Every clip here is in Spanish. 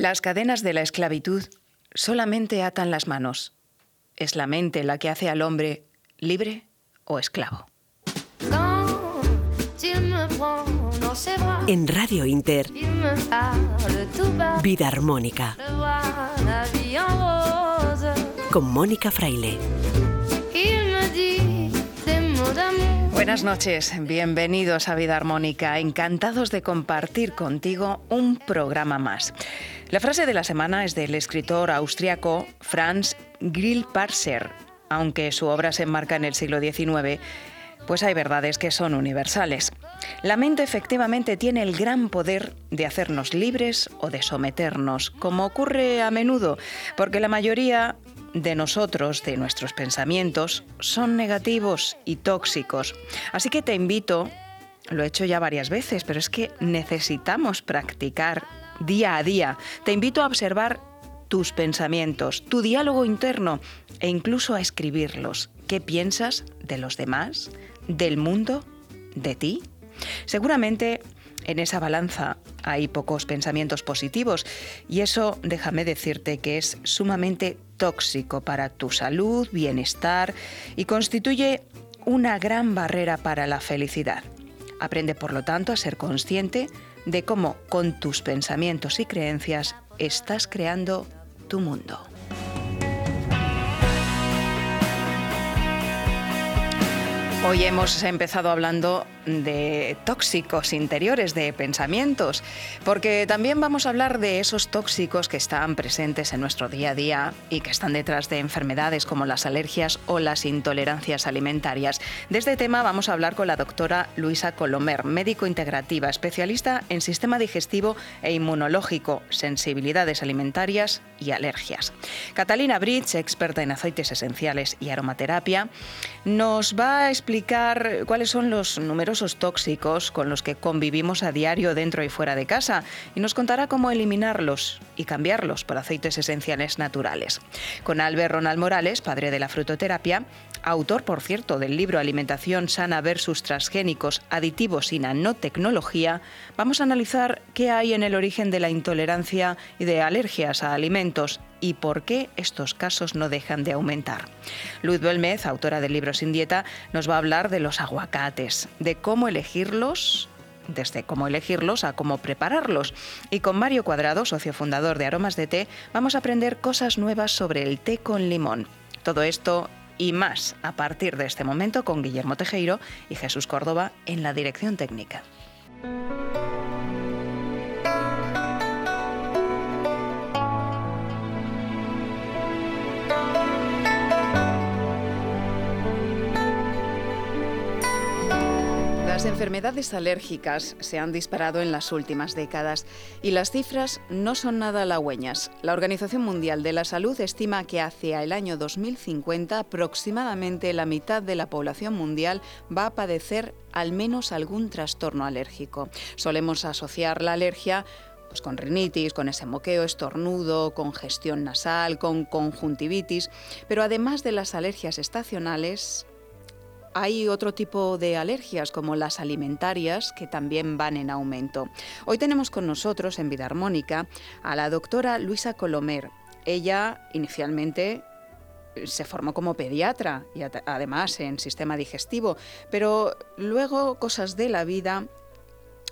Las cadenas de la esclavitud solamente atan las manos. Es la mente la que hace al hombre libre o esclavo. En Radio Inter, Vida Armónica. Con Mónica Fraile. Buenas noches, bienvenidos a Vida Armónica, encantados de compartir contigo un programa más. La frase de la semana es del escritor austriaco Franz Grillparzer. Aunque su obra se enmarca en el siglo XIX, pues hay verdades que son universales. La mente efectivamente tiene el gran poder de hacernos libres o de someternos, como ocurre a menudo, porque la mayoría de nosotros, de nuestros pensamientos, son negativos y tóxicos. Así que te invito, lo he hecho ya varias veces, pero es que necesitamos practicar día a día. Te invito a observar tus pensamientos, tu diálogo interno e incluso a escribirlos. ¿Qué piensas de los demás, del mundo, de ti? Seguramente en esa balanza hay pocos pensamientos positivos y eso déjame decirte que es sumamente tóxico para tu salud, bienestar y constituye una gran barrera para la felicidad. Aprende por lo tanto a ser consciente de cómo con tus pensamientos y creencias estás creando tu mundo. Hoy hemos empezado hablando de tóxicos interiores, de pensamientos, porque también vamos a hablar de esos tóxicos que están presentes en nuestro día a día y que están detrás de enfermedades como las alergias o las intolerancias alimentarias. De este tema vamos a hablar con la doctora Luisa Colomer, médico integrativa, especialista en sistema digestivo e inmunológico, sensibilidades alimentarias y alergias. Catalina Bridge, experta en aceites esenciales y aromaterapia, nos va a explicar cuáles son los números tóxicos con los que convivimos a diario dentro y fuera de casa y nos contará cómo eliminarlos y cambiarlos por aceites esenciales naturales. Con Albert Ronald Morales, padre de la frutoterapia, autor, por cierto, del libro Alimentación sana versus transgénicos, aditivos y nanotecnología, vamos a analizar qué hay en el origen de la intolerancia y de alergias a alimentos y por qué estos casos no dejan de aumentar. Luz Belmez, autora del libro Sin Dieta, nos va a hablar de los aguacates, de cómo elegirlos desde cómo elegirlos a cómo prepararlos. Y con Mario Cuadrado, socio fundador de Aromas de Té, vamos a aprender cosas nuevas sobre el té con limón. Todo esto y más a partir de este momento con Guillermo Tejeiro y Jesús Córdoba en la dirección técnica. Las enfermedades alérgicas se han disparado en las últimas décadas y las cifras no son nada halagüeñas. La Organización Mundial de la Salud estima que hacia el año 2050 aproximadamente la mitad de la población mundial va a padecer al menos algún trastorno alérgico. Solemos asociar la alergia pues con rinitis, con ese moqueo, estornudo, congestión nasal, con conjuntivitis, pero además de las alergias estacionales, hay otro tipo de alergias como las alimentarias que también van en aumento. Hoy tenemos con nosotros en Vida Armónica a la doctora Luisa Colomer. Ella inicialmente se formó como pediatra y además en sistema digestivo, pero luego cosas de la vida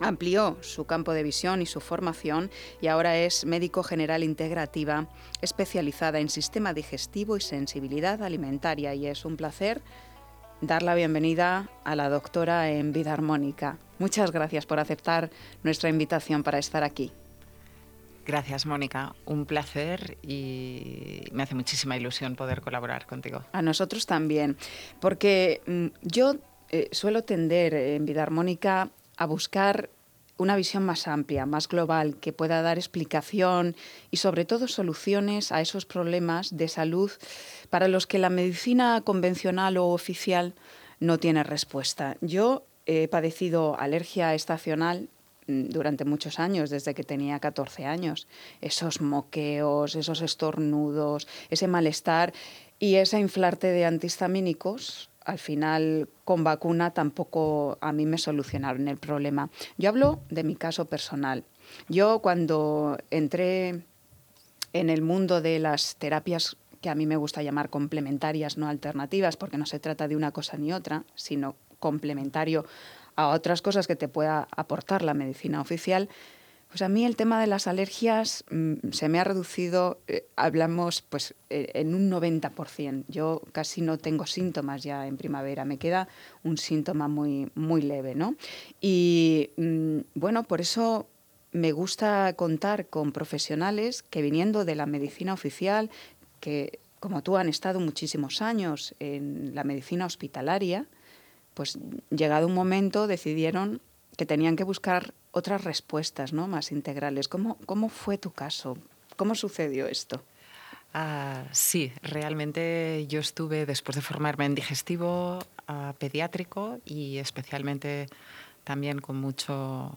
amplió su campo de visión y su formación y ahora es médico general integrativa especializada en sistema digestivo y sensibilidad alimentaria y es un placer dar la bienvenida a la doctora en vida armónica. Muchas gracias por aceptar nuestra invitación para estar aquí. Gracias, Mónica. Un placer y me hace muchísima ilusión poder colaborar contigo. A nosotros también, porque mm, yo eh, suelo tender en vida armónica a buscar una visión más amplia, más global, que pueda dar explicación y sobre todo soluciones a esos problemas de salud para los que la medicina convencional o oficial no tiene respuesta. Yo he padecido alergia estacional mm, durante muchos años, desde que tenía 14 años. Esos moqueos, esos estornudos, ese malestar y ese inflarte de antihistamínicos al final con vacuna tampoco a mí me solucionaron el problema. Yo hablo de mi caso personal. Yo cuando entré en el mundo de las terapias que a mí me gusta llamar complementarias, no alternativas, porque no se trata de una cosa ni otra, sino complementario a otras cosas que te pueda aportar la medicina oficial, pues a mí el tema de las alergias mm, se me ha reducido, eh, hablamos pues eh, en un 90%. Yo casi no tengo síntomas ya en primavera, me queda un síntoma muy, muy leve, ¿no? Y mm, bueno, por eso me gusta contar con profesionales que viniendo de la medicina oficial, que como tú han estado muchísimos años en la medicina hospitalaria, pues llegado un momento decidieron que tenían que buscar otras respuestas ¿no? más integrales. ¿Cómo, ¿Cómo fue tu caso? ¿Cómo sucedió esto? Ah, sí, realmente yo estuve, después de formarme en digestivo ah, pediátrico y especialmente también con mucho,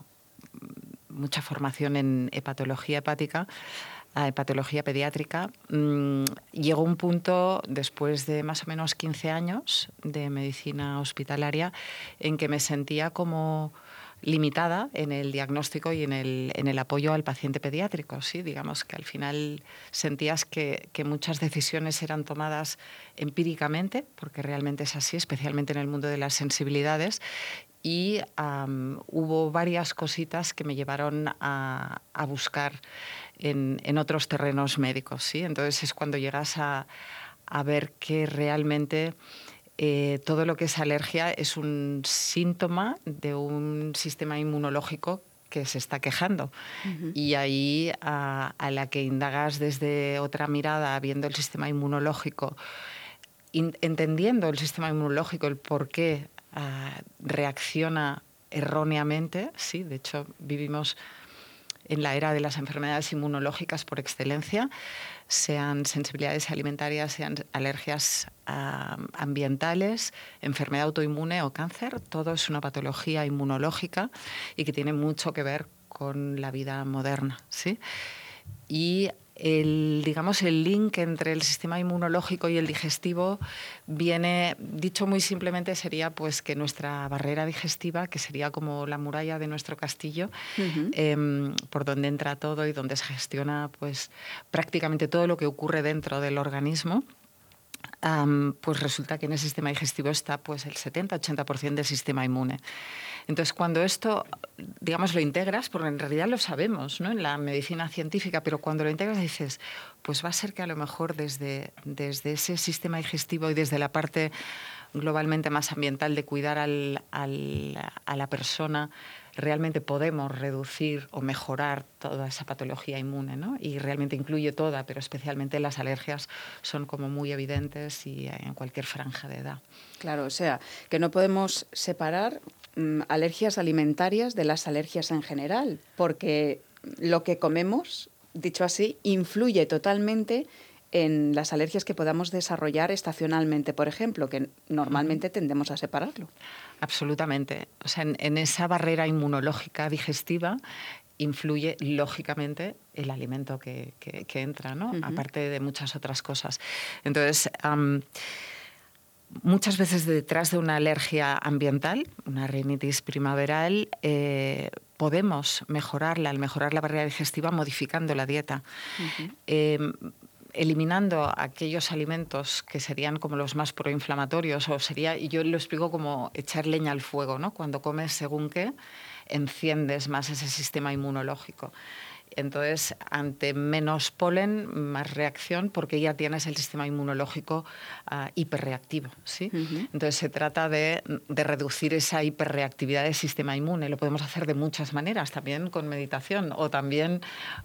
mucha formación en hepatología hepática, a hepatología pediátrica, mm, llegó un punto, después de más o menos 15 años de medicina hospitalaria, en que me sentía como limitada en el diagnóstico y en el, en el apoyo al paciente pediátrico. ¿sí? Digamos que al final sentías que, que, muchas decisiones eran tomadas empíricamente, porque realmente es así, especialmente en el mundo de las sensibilidades, y hubo varias cositas que me llevaron a, a buscar en, en, otros terrenos médicos. ¿sí? Entonces es cuando llegas a, a ver que realmente eh, todo lo que es alergia es un síntoma de un sistema inmunológico que se está quejando. Y ahí a, la que indagas desde otra mirada, viendo el sistema inmunológico, entendiendo el sistema inmunológico, el por qué ah, reacciona erróneamente, sí, de hecho vivimos en la era de las enfermedades inmunológicas por excelencia, sean sensibilidades alimentarias, sean alergias ambientales, enfermedad autoinmune o cáncer, todo es una patología inmunológica y que tiene mucho que ver con la vida moderna. ¿sí? Y el, digamos, el link entre el sistema inmunológico y el digestivo viene, dicho muy simplemente, sería pues que nuestra barrera digestiva, que sería como la muralla de nuestro castillo, em, por donde entra todo y donde se gestiona pues prácticamente todo lo que ocurre dentro del organismo, pues resulta que en el sistema digestivo está pues el 70-80% del sistema inmune. Entonces, cuando esto, digamos, lo integras, porque en realidad lo sabemos ¿no? en la medicina científica, pero cuando lo integras dices, pues va a ser que a lo mejor desde, desde ese sistema digestivo y desde la parte globalmente más ambiental de cuidar al, a la persona, realmente podemos reducir o mejorar toda esa patología inmune, ¿no? Y realmente incluye toda, pero especialmente las alergias son como muy evidentes y en cualquier franja de edad. Claro, o sea, que no podemos separar mm, alergias alimentarias de las alergias en general, porque lo que comemos, dicho así, influye totalmente en las alergias que podamos desarrollar estacionalmente, por ejemplo, que normalmente tendemos a separarlo. Absolutamente. O sea, en, esa barrera inmunológica digestiva influye lógicamente el alimento que, entra, ¿no? aparte de muchas otras cosas. Entonces, muchas veces detrás de una alergia ambiental, una rinitis primaveral, eh, podemos mejorarla, al mejorar la barrera digestiva, modificando la dieta eliminando aquellos alimentos que serían como los más proinflamatorios, o sería, y yo lo explico como echar leña al fuego, ¿no? Cuando comes según qué, enciendes más ese sistema inmunológico. Entonces, ante menos polen, más reacción, porque ya tienes el sistema inmunológico uh, hiperreactivo. ¿sí? Entonces, se trata de, de, reducir esa hiperreactividad del sistema inmune. Lo podemos hacer de muchas maneras, también con meditación o también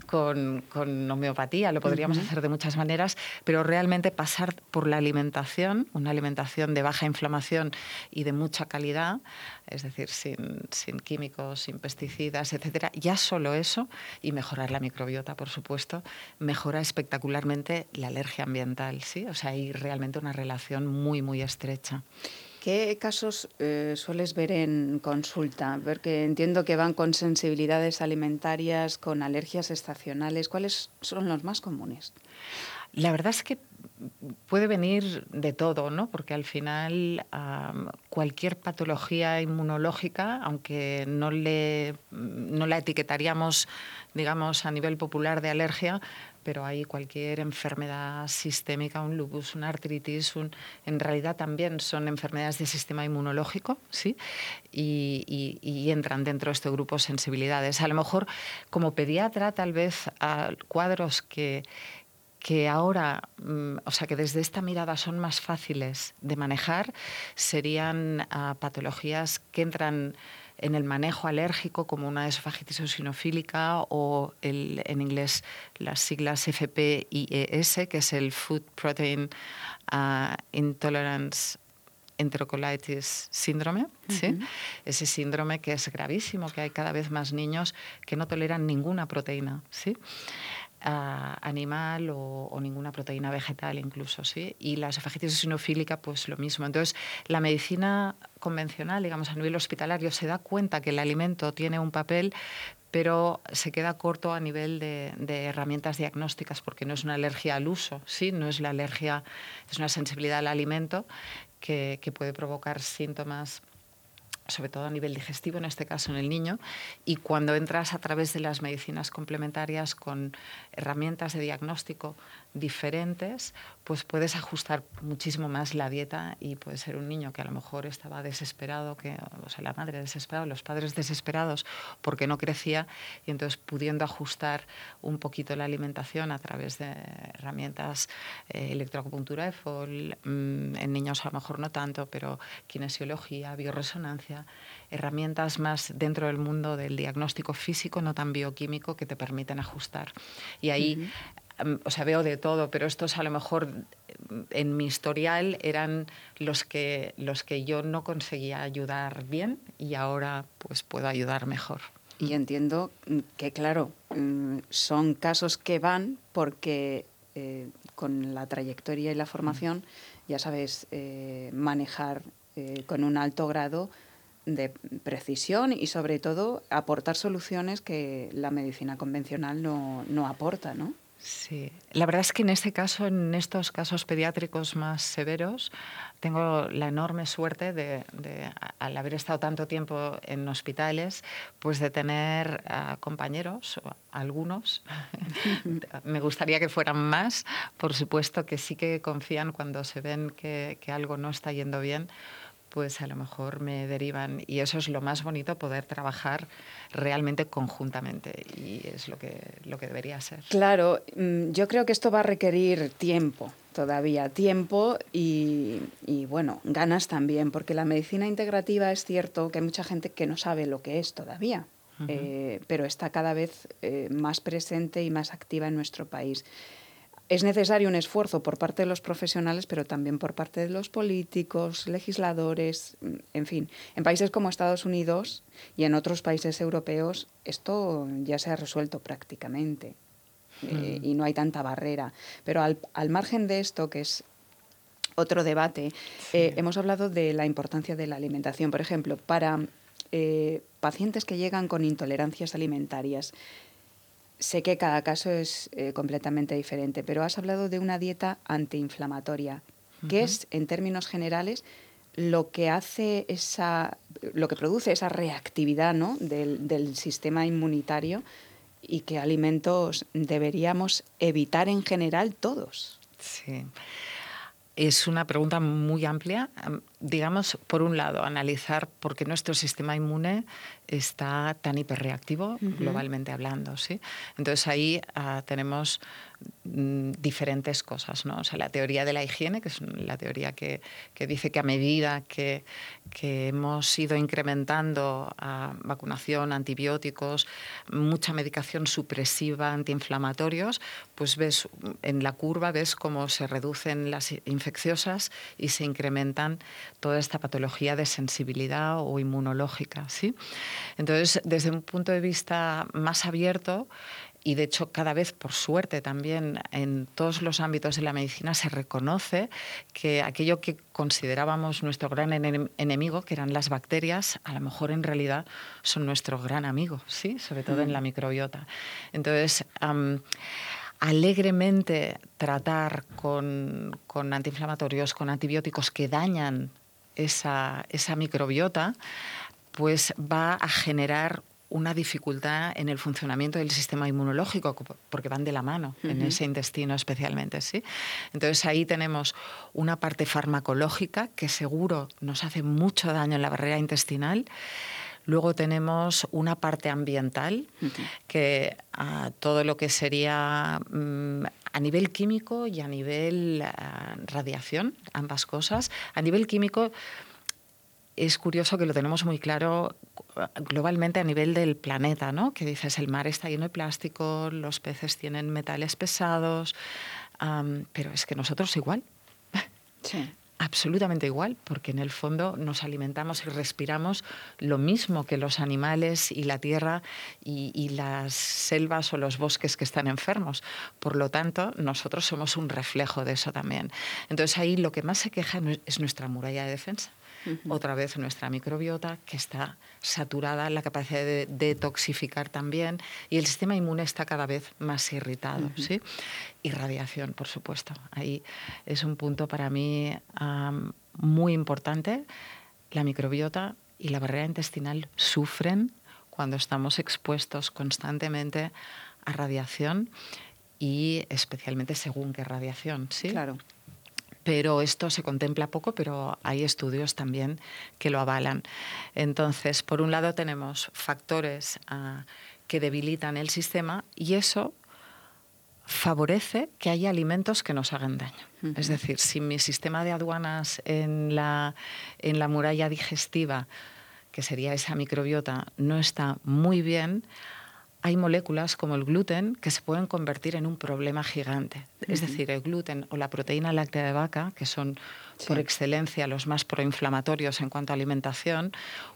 con, con homeopatía. Lo podríamos hacer de muchas maneras, pero realmente pasar por la alimentación, una alimentación de baja inflamación y de mucha calidad, es decir, sin, sin químicos, sin pesticidas, etcétera, ya solo eso y mejor la microbiota, por supuesto, mejora espectacularmente la alergia ambiental, ¿sí? O sea, hay realmente una relación muy, muy estrecha. ¿Qué casos eh, sueles ver en consulta? Porque entiendo que van con sensibilidades alimentarias, con alergias estacionales. ¿Cuáles son los más comunes? La verdad es que puede venir de todo, ¿no? Porque al final cualquier patología inmunológica, aunque no, le, la etiquetaríamos, digamos, a nivel popular de alergia, pero hay cualquier enfermedad sistémica, un lupus, una artritis, en realidad también son enfermedades del sistema inmunológico, ¿sí? Y, y, entran dentro de este grupo sensibilidades. A lo mejor como pediatra tal vez a cuadros que que ahora, mm, o sea, que desde esta mirada son más fáciles de manejar, serían ah, patologías que entran en el manejo alérgico como una esofagitis eosinofílica o el, en inglés las siglas FPIES, que es el Food Protein ah, Intolerance enterocolitis síndrome, ¿sí? ese síndrome que es gravísimo, que hay cada vez más niños que no toleran ninguna proteína. ¿sí? Animal o, ninguna proteína vegetal incluso, ¿sí? Y la esofagitis eosinofílica, pues lo mismo. Entonces, la medicina convencional, digamos, a nivel hospitalario, se da cuenta que el alimento tiene un papel, pero se queda corto a nivel de, herramientas diagnósticas porque no es una alergia al uso, ¿sí? no es la alergia, es una sensibilidad al alimento que, que puede provocar síntomas sobre todo a nivel digestivo, en este caso en el niño, y cuando entras a través de las medicinas complementarias con herramientas de diagnóstico diferentes, pues puedes ajustar muchísimo más la dieta y puede ser un niño que a lo mejor estaba desesperado, que, o sea, la madre desesperada, los padres desesperados porque no crecía y entonces pudiendo ajustar un poquito la alimentación a través de herramientas eh, electroacupuntura, EFOL, mm, en niños a lo mejor no tanto, pero kinesiología, bioresonancia, herramientas más dentro del mundo del diagnóstico físico, no tan bioquímico, que te permiten ajustar. Y ahí o sea, veo de todo, pero estos a lo mejor en mi historial eran los que, los que yo no conseguía ayudar bien y ahora pues puedo ayudar mejor. Y entiendo que, claro, mm, son casos que van porque eh, con la trayectoria y la formación ya sabes eh, manejar eh, con un alto grado de precisión y sobre todo aportar soluciones que la medicina convencional no, no aporta, ¿no? Sí, la verdad es que en este caso, en estos casos pediátricos más severos, tengo la enorme suerte de, al haber estado tanto tiempo en hospitales, pues de tener compañeros, algunos, me gustaría que fueran más, por supuesto que sí que confían cuando se ven que, que algo no está yendo bien, pues a lo mejor me derivan y eso es lo más bonito, poder trabajar realmente conjuntamente y es lo que, lo que debería ser. Claro, mm, yo creo que esto va a requerir tiempo todavía, tiempo y, bueno, ganas también, porque la medicina integrativa es cierto que hay mucha gente que no sabe lo que es todavía. Eh, pero está cada vez eh, más presente y más activa en nuestro país es necesario un esfuerzo por parte de los profesionales, pero también por parte de los políticos, legisladores, en fin. En países como Estados Unidos y en otros países europeos esto ya se ha resuelto prácticamente eh, y no hay tanta barrera. Pero al, margen de esto, que es otro debate, eh, hemos hablado de la importancia de la alimentación. Por ejemplo, para eh, pacientes que llegan con intolerancias alimentarias, Sé que cada caso es eh, completamente diferente, pero has hablado de una dieta antiinflamatoria, que es, en términos generales, lo que hace esa, lo que produce esa reactividad ¿no? del, del sistema inmunitario y qué alimentos deberíamos evitar en general todos. Sí. Es una pregunta muy amplia. Digamos, por un lado, analizar por qué nuestro sistema inmune está tan hiperreactivo, globalmente hablando. ¿sí? Entonces ahí ah, tenemos mm, diferentes cosas. ¿no? O sea, la teoría de la higiene, que es la teoría que, que dice que a medida que, que hemos ido incrementando ah, vacunación, antibióticos, mucha medicación supresiva, antiinflamatorios, pues ves en la curva, ves cómo se reducen las infecciosas y se incrementan toda esta patología de sensibilidad o inmunológica. ¿sí? Entonces, desde un punto de vista más abierto, y de hecho cada vez por suerte también en todos los ámbitos de la medicina se reconoce que aquello que considerábamos nuestro gran enemigo, que eran las bacterias, a lo mejor en realidad son nuestro gran amigo, ¿sí? sobre todo en la microbiota. Entonces, alegremente tratar con, con antiinflamatorios, con antibióticos que dañan esa, esa microbiota, pues va a generar una dificultad en el funcionamiento del sistema inmunológico, porque van de la mano en ese intestino especialmente. ¿sí? Entonces ahí tenemos una parte farmacológica que seguro nos hace mucho daño en la barrera intestinal. Luego tenemos una parte ambiental, que a todo lo que sería mm, a nivel químico y a nivel ah, radiación, ambas cosas. A nivel químico es curioso que lo tenemos muy claro globalmente a nivel del planeta, ¿no? Que dices, el mar está lleno de plástico, los peces tienen metales pesados, pero es que nosotros igual. Sí. Absolutamente igual, porque en el fondo nos alimentamos y respiramos lo mismo que los animales y la tierra y, y, las selvas o los bosques que están enfermos. Por lo tanto, nosotros somos un reflejo de eso también. Entonces ahí lo que más se queja es nuestra muralla de defensa otra vez nuestra microbiota que está saturada, la capacidad de detoxificar también y el sistema inmune está cada vez más irritado. ¿sí? Y radiación, por supuesto. Ahí es un punto para mí muy importante. La microbiota y la barrera intestinal sufren cuando estamos expuestos constantemente a radiación y especialmente según qué radiación, ¿sí? Claro pero esto se contempla poco, pero hay estudios también que lo avalan. Entonces, por un lado tenemos factores ah, que debilitan el sistema y eso favorece que haya alimentos que nos hagan daño. Es decir, si mi sistema de aduanas en la, en la muralla digestiva, que sería esa microbiota, no está muy bien, hay moléculas como el gluten que se pueden convertir en un problema gigante. Es decir, el gluten o la proteína láctea de vaca, que son por excelencia los más proinflamatorios en cuanto a alimentación,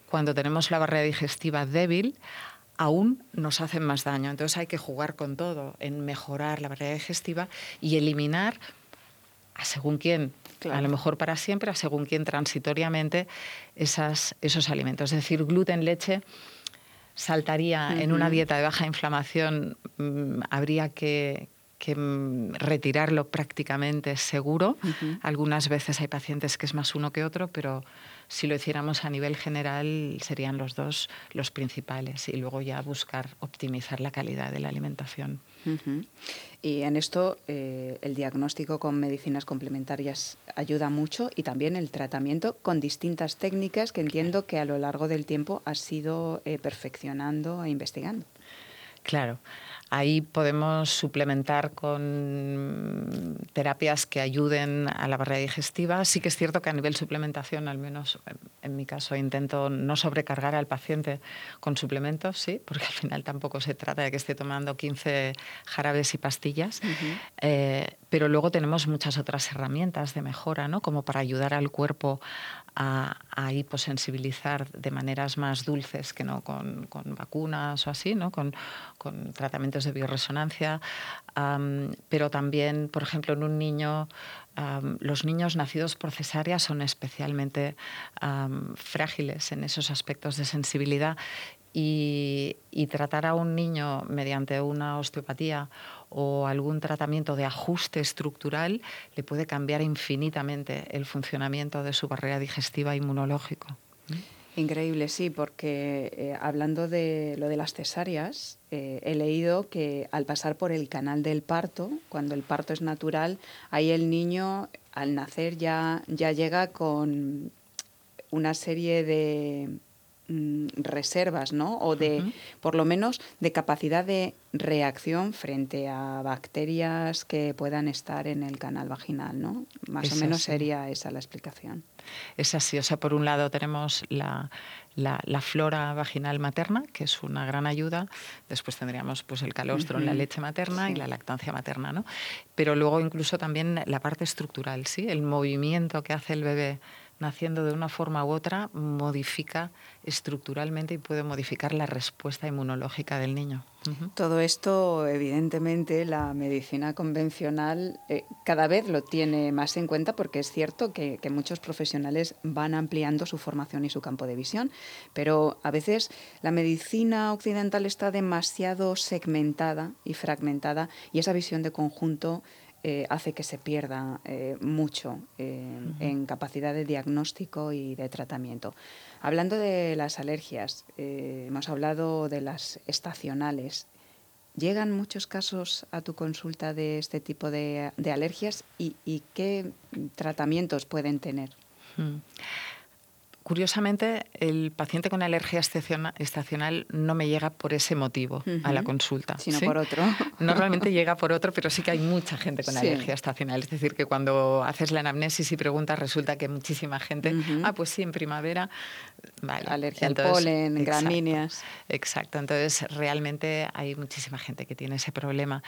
cuando tenemos la barrera digestiva débil, aún nos hacen más daño. Entonces hay que jugar con todo en mejorar la barrera digestiva y eliminar a según quién, a lo mejor para siempre, a según quién transitoriamente, esas, esos alimentos. Es decir, gluten, leche saltaría en una dieta de baja inflamación, mm, habría que, mm, retirarlo prácticamente seguro. Algunas veces hay pacientes que es más uno que otro, pero si lo hiciéramos a nivel general serían los dos los principales y luego ya buscar optimizar la calidad de la alimentación. Y en esto eh, el diagnóstico con medicinas complementarias ayuda mucho y también el tratamiento con distintas técnicas que entiendo que a lo largo del tiempo has ido eh, perfeccionando e investigando. Claro. Ahí podemos suplementar con terapias que ayuden a la barrera digestiva. Sí que es cierto que a nivel suplementación, al menos en mi caso, intento no sobrecargar al paciente con suplementos, sí, porque al final tampoco se trata de que esté tomando 15 jarabes y pastillas. Eh, pero luego tenemos muchas otras herramientas de mejora, ¿no? como para ayudar al cuerpo a, hiposensibilizar de maneras más dulces que no con, vacunas o así, ¿no? con, tratamientos de bioresonancia, pero también, por ejemplo, en un niño, los niños nacidos por cesárea son especialmente frágiles en esos aspectos de sensibilidad y, tratar a un niño mediante una osteopatía o algún tratamiento de ajuste estructural le puede cambiar infinitamente el funcionamiento de su barrera digestiva inmunológico. Increíble, sí, porque eh, hablando de lo de las cesáreas, eh, he leído que al pasar por el canal del parto, cuando el parto es natural, ahí el niño al nacer ya, ya llega con una serie de Mm, reservas, ¿no? O de, por lo menos, de capacidad de reacción frente a bacterias que puedan estar en el canal vaginal, ¿no? Más o menos sería esa la explicación. Es así, o sea, por un lado tenemos la, la, flora vaginal materna, que es una gran ayuda. Después tendríamos pues, el calostro en la leche materna y la lactancia materna, ¿no? Pero luego incluso también la parte estructural, ¿sí? El movimiento que hace el bebé naciendo de una forma u otra, modifica estructuralmente y puede modificar la respuesta inmunológica del niño. Todo esto, evidentemente, la medicina convencional eh, cada vez lo tiene más en cuenta porque es cierto que, muchos profesionales van ampliando su formación y su campo de visión, pero a veces la medicina occidental está demasiado segmentada y fragmentada y esa visión de conjunto eh, hace que se pierda eh, mucho en capacidad de diagnóstico y de tratamiento. Hablando de las alergias, eh, hemos hablado de las estacionales. ¿Llegan muchos casos a tu consulta de este tipo de, alergias y, qué tratamientos pueden tener? Hmm. Curiosamente, el paciente con alergia estacional no me llega por ese motivo a la consulta. Sino por otro. Normalmente llega por otro, pero sí que hay mucha gente con alergia estacional. Es decir, que cuando haces la anamnesis y preguntas, resulta que muchísima gente, ah, pues sí, en primavera. Vale. Alergia al polen, gramíneas. Exacto. Entonces, realmente hay muchísima gente que tiene ese problema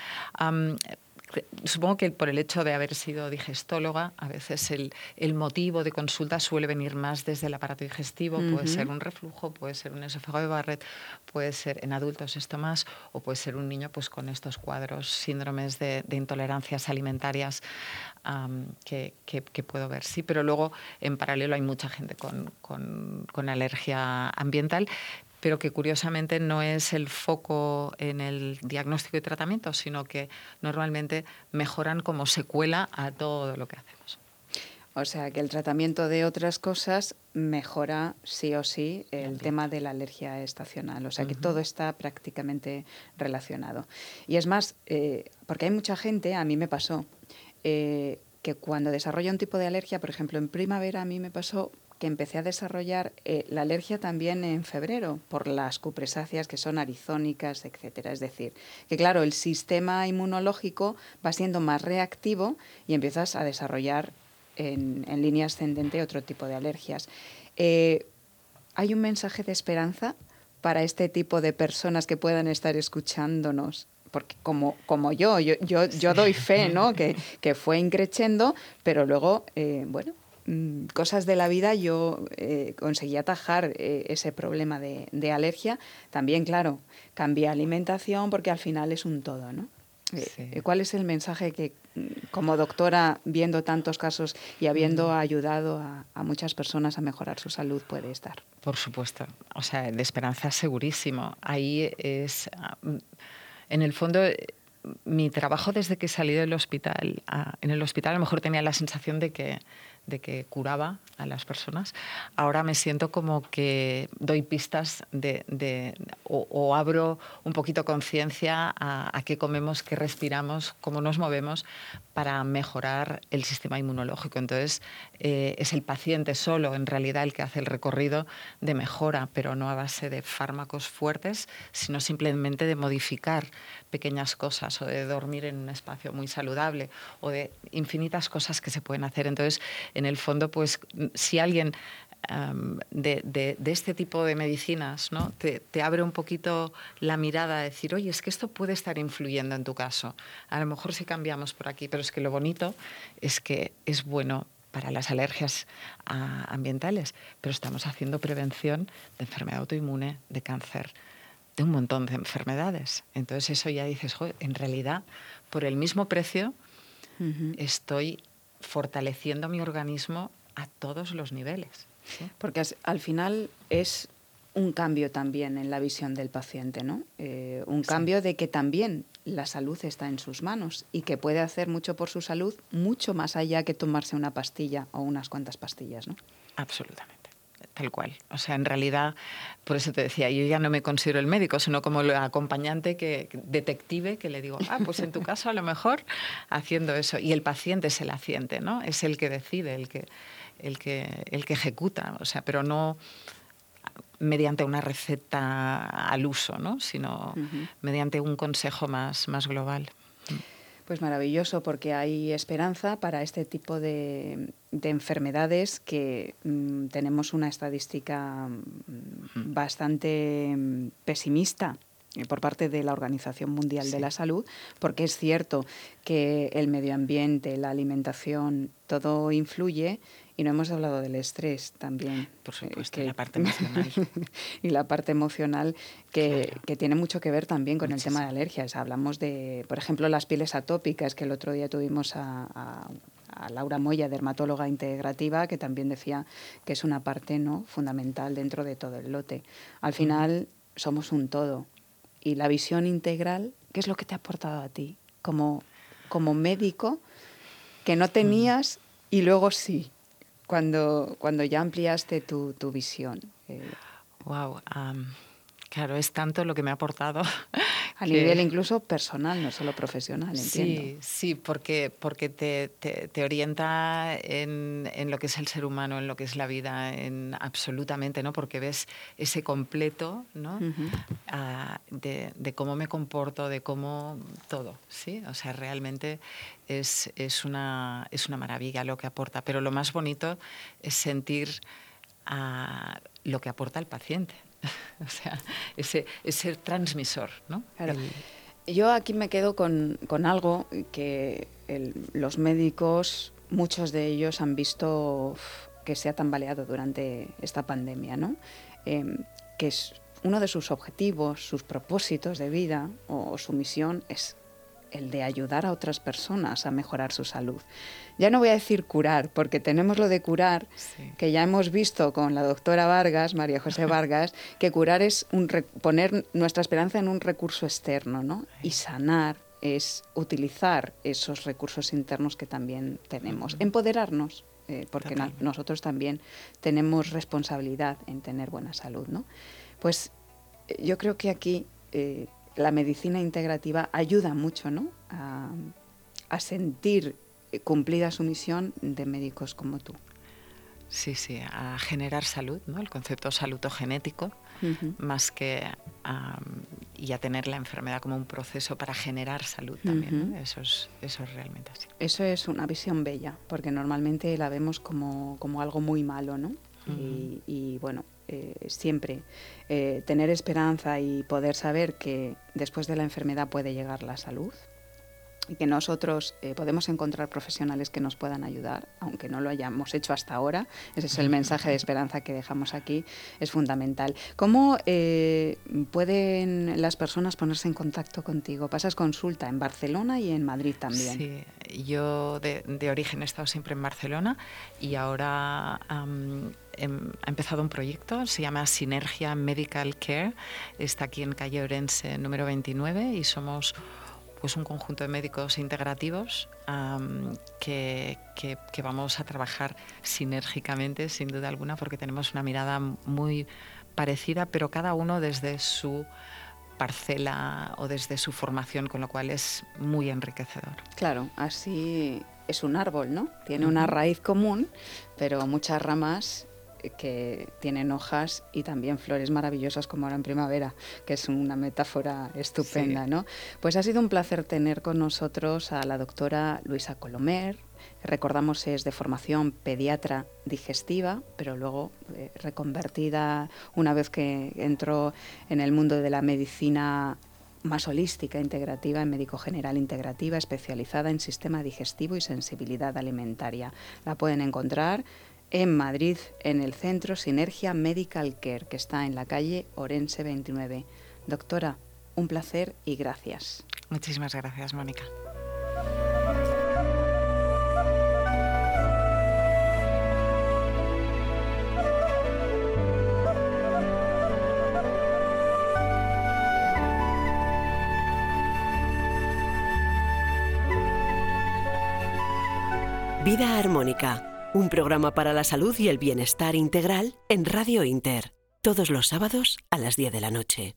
supongo que por el hecho de haber sido digestóloga, a veces el, el motivo de consulta suele venir más desde el aparato digestivo, puede ser un reflujo, puede ser un esófago de Barrett, puede ser en adultos esto más, o puede ser un niño pues, con estos cuadros, síndromes de, intolerancias alimentarias que, que, puedo ver. Sí, pero luego en paralelo hay mucha gente con, con, con alergia ambiental, pero que curiosamente no es el foco en el diagnóstico y tratamiento, sino que normalmente mejoran como secuela a todo lo que hacemos. O sea que el tratamiento de otras cosas mejora sí o sí el tema de la alergia estacional. O sea que todo está prácticamente relacionado. Y es más, eh, porque hay mucha gente, a mí me pasó, eh, que cuando desarrolla un tipo de alergia, por ejemplo en primavera a mí me pasó que empecé a desarrollar eh, la alergia también en febrero por las cupresáceas que son arizónicas, etcétera. Es decir, que claro, el sistema inmunológico va siendo más reactivo y empiezas a desarrollar en, línea ascendente otro tipo de alergias. Eh, ¿Hay un mensaje de esperanza para este tipo de personas que puedan estar escuchándonos? porque como, como yo, yo, yo, doy fe, ¿no? Que, que fue increciendo, pero luego, eh, bueno, cosas de la vida yo eh, conseguí atajar eh, ese problema de, alergia. También, claro, cambié alimentación porque al final es un todo, ¿no? Eh, ¿Cuál es el mensaje que, mm, como doctora, viendo tantos casos y habiendo mm. ayudado a, a, muchas personas a mejorar su salud, puede estar? Por supuesto. O sea, de esperanza segurísimo. Ahí es, ah, en el fondo, mi trabajo desde que salí del hospital, ah, en el hospital a lo mejor tenía la sensación de que de que curaba a las personas, ahora me siento como que doy pistas de, o, abro un poquito conciencia a, qué comemos, qué respiramos, cómo nos movemos para mejorar el sistema inmunológico. Entonces, eh, es el paciente solo, en realidad, el que hace el recorrido de mejora, pero no a base de fármacos fuertes, sino simplemente de modificar pequeñas cosas o de dormir en un espacio muy saludable o de infinitas cosas que se pueden hacer. Entonces, en el fondo, pues si alguien de, este tipo de medicinas ¿no? te, abre un poquito la mirada a decir, oye, es que esto puede estar influyendo en tu caso. A lo mejor si cambiamos por aquí, pero es que lo bonito es que es bueno para las alergias ambientales, pero estamos haciendo prevención de enfermedad autoinmune, de cáncer, de un montón de enfermedades. Entonces eso ya dices, en realidad, por el mismo precio, estoy fortaleciendo mi organismo a todos los niveles. Porque al final es un cambio también en la visión del paciente, ¿no? Eh, un cambio de que también la salud está en sus manos y que puede hacer mucho por su salud, mucho más allá que tomarse una pastilla o unas cuantas pastillas, ¿no? Absolutamente tal cual. O sea, en realidad, por eso te decía, yo ya no me considero el médico, sino como el acompañante, que, detective, que le digo, ah, pues en tu caso a lo mejor haciendo eso. Y el paciente es el paciente, ¿no? Es el que decide, el que, el que, el que ejecuta, o sea, pero no mediante una receta al uso, ¿no? sino mediante un consejo más, más global. Pues maravilloso, porque hay esperanza para este tipo de, enfermedades que mm, tenemos una estadística mm, bastante mm, pesimista por parte de la Organización Mundial de la Salud, porque es cierto que el medio ambiente, la alimentación, todo influye Y no hemos hablado del estrés también. Por supuesto, y la parte emocional. y la parte emocional que, que, tiene mucho que ver también con el tema de alergias. Hablamos de, por ejemplo, las pieles atópicas, que el otro día tuvimos a, a, a, Laura Moya, dermatóloga integrativa, que también decía que es una parte ¿no? fundamental dentro de todo el lote. Al final somos un todo. Y la visión integral, ¿qué es lo que te ha aportado a ti como, como médico que no tenías y luego sí? cuando, cuando ya ampliaste tu, tu visión? Eh, wow, claro, es tanto lo que me ha aportado. A que... nivel incluso personal, no solo profesional, entiendo. Sí, sí, porque, porque te, te, te orienta en, en, lo que es el ser humano, en lo que es la vida, en absolutamente, ¿no? Porque ves ese completo, ¿no? Uh -huh. uh, de, de, cómo me comporto, de cómo todo, ¿sí? O sea, realmente es, es, una, es una maravilla lo que aporta. Pero lo más bonito es sentir uh, lo que aporta el paciente. o sea, ese, ese transmisor, ¿no? Claro. Yo aquí me quedo con, con algo que el, los médicos, muchos de ellos han visto que se ha tambaleado durante esta pandemia, ¿no? Eh, que es uno de sus objetivos, sus propósitos de vida o, o su misión es el de ayudar a otras personas a mejorar su salud. Ya no voy a decir curar, porque tenemos lo de curar, sí. que ya hemos visto con la doctora Vargas, María José Vargas, que curar es un poner nuestra esperanza en un recurso externo, ¿no? Y sanar es utilizar esos recursos internos que también tenemos, empoderarnos, eh, porque nosotros también tenemos responsabilidad en tener buena salud, ¿no? Pues yo creo que aquí eh, la medicina integrativa ayuda mucho ¿no? a, a, sentir cumplida su misión de médicos como tú. Sí, sí, a generar salud, ¿no? el concepto salutogenético, uh -huh. más que um, y a tener la enfermedad como un proceso para generar salud también. Uh -huh. ¿no? eso, es, eso es realmente así. Eso es una visión bella, porque normalmente la vemos como, como algo muy malo, ¿no? Uh -huh. y, y bueno, eh, siempre eh, tener esperanza y poder saber que después de la enfermedad puede llegar la salud y que nosotros eh, podemos encontrar profesionales que nos puedan ayudar, aunque no lo hayamos hecho hasta ahora. Ese es el mensaje de esperanza que dejamos aquí, es fundamental. ¿Cómo eh, pueden las personas ponerse en contacto contigo? Pasas consulta en Barcelona y en Madrid también. Sí, yo de, de origen he estado siempre en Barcelona y ahora um, ha empezado un proyecto, se llama Sinergia Medical Care, está aquí en calle Orense número 29 y somos pues un conjunto de médicos integrativos um, que, que, que, vamos a trabajar sinérgicamente, sin duda alguna, porque tenemos una mirada muy parecida, pero cada uno desde su parcela o desde su formación, con lo cual es muy enriquecedor. Claro, así es un árbol, ¿no? Tiene una raíz común, pero muchas ramas que tienen hojas y también flores maravillosas como ahora en primavera, que es una metáfora estupenda, sí. ¿no? Pues ha sido un placer tener con nosotros a la doctora Luisa Colomer, recordamos es de formación pediatra digestiva, pero luego eh, reconvertida una vez que entró en el mundo de la medicina más holística, integrativa, en médico general integrativa, especializada en sistema digestivo y sensibilidad alimentaria. La pueden encontrar en Madrid, en el centro Sinergia Medical Care, que está en la calle Orense 29. Doctora, un placer y gracias. Muchísimas gracias, Mónica. Vida armónica un programa para la salud y el bienestar integral en Radio Inter, todos los sábados a las 10 de la noche.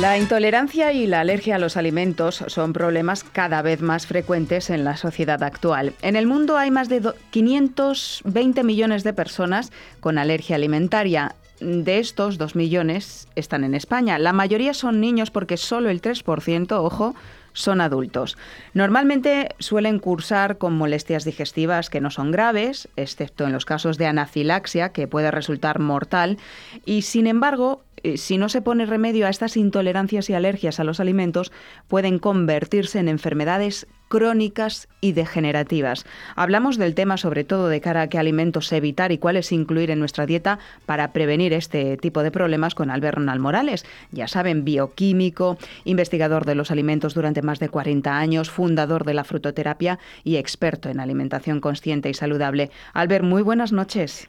La intolerancia y la alergia a los alimentos son problemas cada vez más frecuentes en la sociedad actual. En el mundo hay más de 520 millones de personas con alergia alimentaria. De estos, 2 millones están en España. La mayoría son niños porque solo el 3%, ojo, son adultos. Normalmente suelen cursar con molestias digestivas que no son graves, excepto en los casos de anafilaxia, que puede resultar mortal, y sin embargo eh, si no se pone remedio a estas intolerancias y alergias a los alimentos, pueden convertirse en enfermedades crónicas y degenerativas. Hablamos del tema sobre todo de cara a qué alimentos evitar y cuáles incluir en nuestra dieta para prevenir este tipo de problemas con Albert Ronald Morales. Ya saben, bioquímico, investigador de los alimentos durante más de 40 años, fundador de la frutoterapia y experto en alimentación consciente y saludable. Albert, muy buenas noches.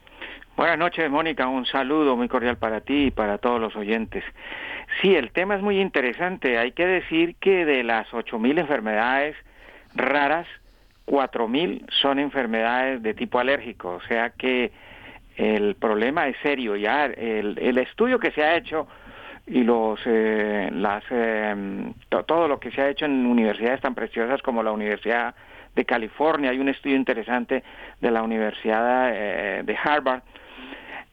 Buenas noches, Mónica. Un saludo muy cordial para ti y para todos los oyentes. Sí, el tema es muy interesante. Hay que decir que de las 8.000 enfermedades raras, 4.000 son enfermedades de tipo alérgico. O sea que el problema es serio. Ya el, estudio que se ha hecho y los eh, las eh, todo lo que se ha hecho en universidades tan preciosas como la Universidad de California, hay un estudio interesante de la Universidad eh, de Harvard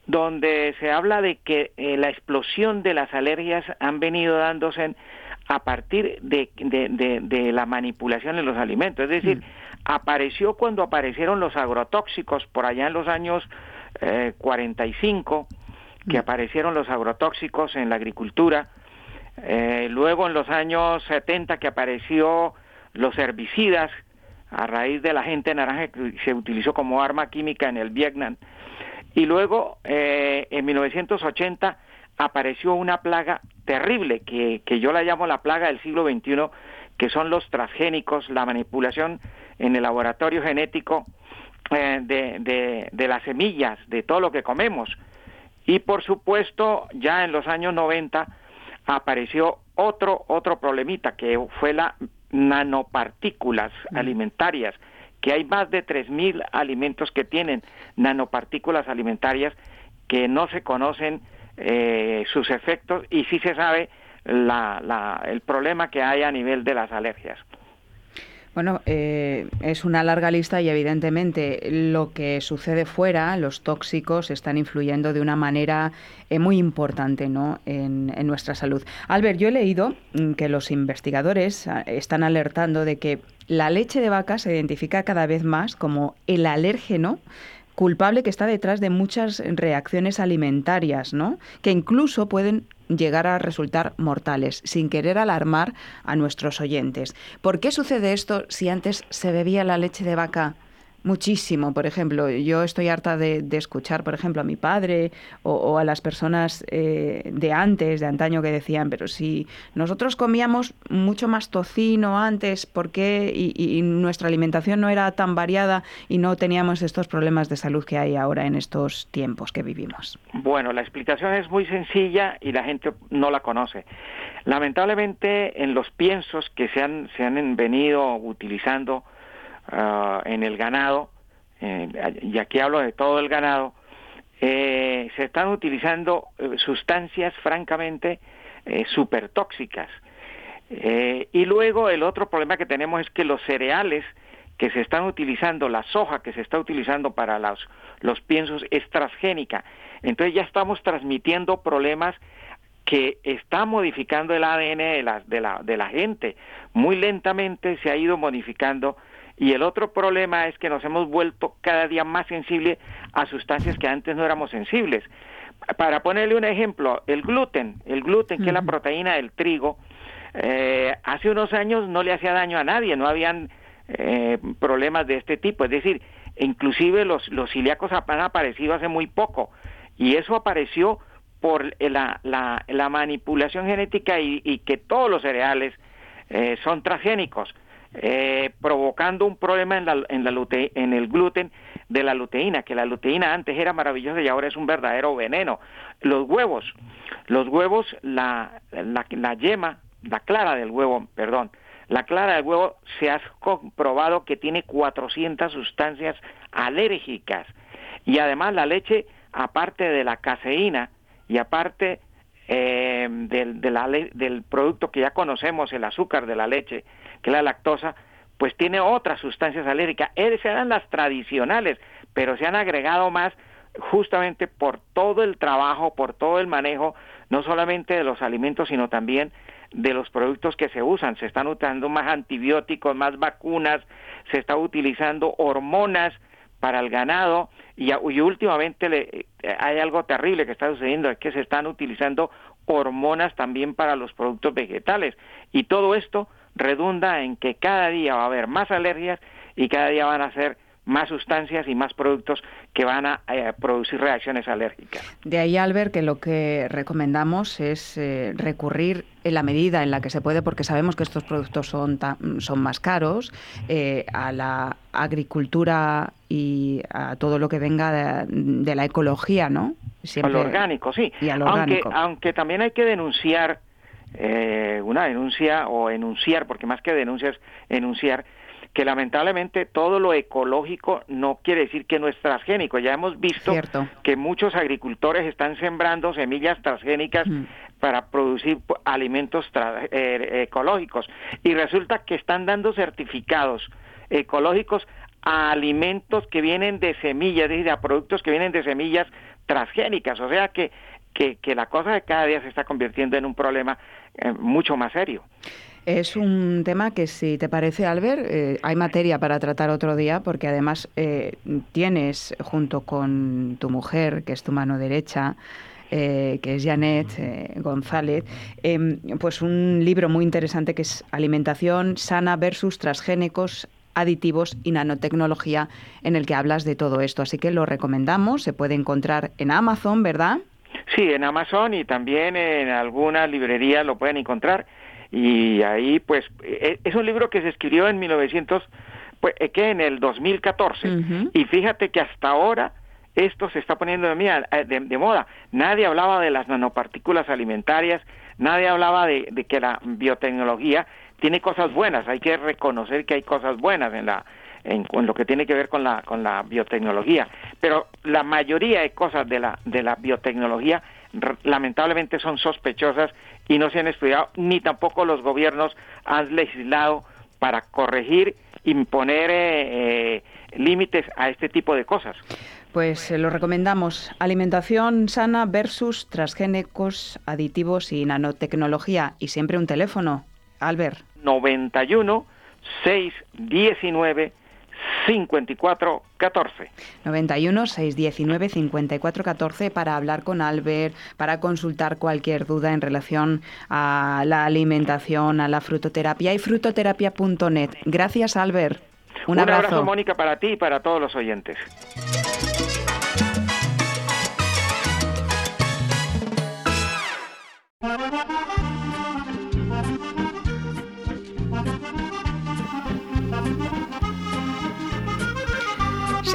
donde se habla de que eh, la explosión de las alergias han venido dándose a partir de, de, la manipulación de los alimentos. Es decir, mm. apareció cuando aparecieron los agrotóxicos por allá en los años eh, 45, que mm. aparecieron los agrotóxicos en la agricultura. Eh, luego en los años 70 que apareció los herbicidas a raíz de la gente naranja que se utilizó como arma química en el Vietnam. Y luego, eh, en 1980, apareció una plaga terrible, que, que yo la llamo la plaga del siglo XXI, que son los transgénicos, la manipulación en el laboratorio genético eh, de, de, de, las semillas, de todo lo que comemos. Y por supuesto, ya en los años 90 apareció otro, otro problemita, que fue la nanopartículas mm. alimentarias, que hay más de 3.000 alimentos que tienen nanopartículas alimentarias que no se conocen eh, sus efectos y sí se sabe el problema que hay a nivel de las alergias. Bueno, eh, es una larga lista y evidentemente lo que sucede fuera, los tóxicos, están influyendo de una manera eh, muy importante ¿no? en, en, nuestra salud. Albert, yo he leído mm, que los investigadores ah, están alertando de que la leche de vaca se identifica cada vez más como el alérgeno culpable que está detrás de muchas reacciones alimentarias, ¿no? Que incluso pueden llegar a resultar mortales, sin querer alarmar a nuestros oyentes. ¿Por qué sucede esto si antes se bebía la leche de vaca muchísimo. Por ejemplo, yo estoy harta de, escuchar, por ejemplo, a mi padre o, a las personas eh, de antes, de antaño, que decían, pero si nosotros comíamos mucho más tocino antes, ¿por qué? Y, nuestra alimentación no era tan variada y no teníamos estos problemas de salud que hay ahora en estos tiempos que vivimos. Bueno, la explicación es muy sencilla y la gente no la conoce. Lamentablemente, en los piensos que se han, se han venido utilizando, Ah, en el ganado, eh, y aquí hablo de todo el ganado, eh, se están utilizando eh, sustancias francamente eh, super tóxicas. y luego el otro problema que tenemos es que los cereales que se están utilizando, la soja que se está utilizando para los, los piensos es transgénica. Entonces ya estamos transmitiendo problemas que está modificando el ADN de la, de la, de la gente. Muy lentamente se ha ido modificando y el otro problema es que nos hemos vuelto cada día más sensibles a sustancias que antes no éramos sensibles. Para ponerle un ejemplo, el gluten, el gluten que es la proteína del trigo, eh, hace unos años no le hacía daño a nadie, no habían eh, problemas de este tipo, es decir, inclusive los, los han aparecido hace muy poco. Y eso apareció por la, la, la manipulación genética y, y, que todos los cereales eh, son transgénicos eh, provocando un problema en, la, en, la en el gluten de la luteína, que la luteína antes era maravillosa y ahora es un verdadero veneno. Los huevos, los huevos, la, la, yema, la clara del huevo, perdón, la clara del huevo se ha comprobado que tiene 400 sustancias alérgicas y además la leche, aparte de la caseína y aparte eh, del producto que ya conocemos, el azúcar de la leche, que la lactosa, pues tiene otras sustancias alérgicas. Esas eran las tradicionales, pero se han agregado más justamente por todo el trabajo, por todo el manejo, no solamente de los alimentos, sino también de los productos que se usan. Se están utilizando más antibióticos, más vacunas, se está utilizando hormonas para el ganado y, y últimamente le, eh, hay algo terrible que está sucediendo, es que se están utilizando hormonas también para los productos vegetales y todo esto redunda en que cada día va a haber más alergias y cada día van a ser más sustancias y más productos que van a eh, producir reacciones alérgicas. De ahí, Albert, que lo que recomendamos es eh, recurrir en la medida en la que se puede, porque sabemos que estos productos son, son más caros, eh, a la agricultura y a todo lo que venga de, la ecología, ¿no? Siempre... Al orgánico, sí. Y al orgánico. Aunque, aunque también hay que denunciar una denuncia o enunciar, porque más que denuncias, enunciar que lamentablemente todo lo ecológico no quiere decir que no es transgénico. Ya hemos visto que muchos agricultores están sembrando semillas transgénicas para producir alimentos eh, ecológicos y resulta que están dando certificados ecológicos a alimentos que vienen de semillas, es decir, a productos que vienen de semillas transgénicas. O sea que, que, la cosa cada día se está convirtiendo en un problema eh, mucho más serio. Es un tema que, si te parece, Albert, eh, hay materia para tratar otro día, porque además eh, tienes, junto con tu mujer, que es tu mano derecha, que es Janet González, em, pues un libro muy interesante que es Alimentación sana versus transgénicos aditivos y nanotecnología, en el que hablas de todo esto. Así que lo recomendamos, se puede encontrar en Amazon, ¿verdad? Sí, en Amazon y también en alguna librería lo pueden encontrar. Y ahí pues e, es un libro que se escribió en 1900 pues eh, que en el 2014 y fíjate que hasta ahora esto se está poniendo eh, de, de, moda. Nadie hablaba de las nanopartículas alimentarias nadie hablaba de, que la biotecnología tiene cosas buenas. Hay que reconocer que hay cosas buenas en la en, lo que tiene que ver con la con la biotecnología pero la mayoría de cosas de la de la biotecnología lamentablemente son sospechosas y no se han estudiado, ni tampoco los gobiernos han legislado para corregir, imponer eh, eh, límites a este tipo de cosas. Pues eh, lo recomendamos. Alimentación sana versus transgénicos, aditivos y nanotecnología. Y siempre un teléfono. Albert. 91 619 5414. 91 619 5414 para hablar con Albert, para consultar cualquier duda en relación a la alimentación, a la frutoterapia y frutoterapia.net. Gracias, Albert. Un, abrazo. Un abrazo, Mónica, para ti y para todos los oyentes.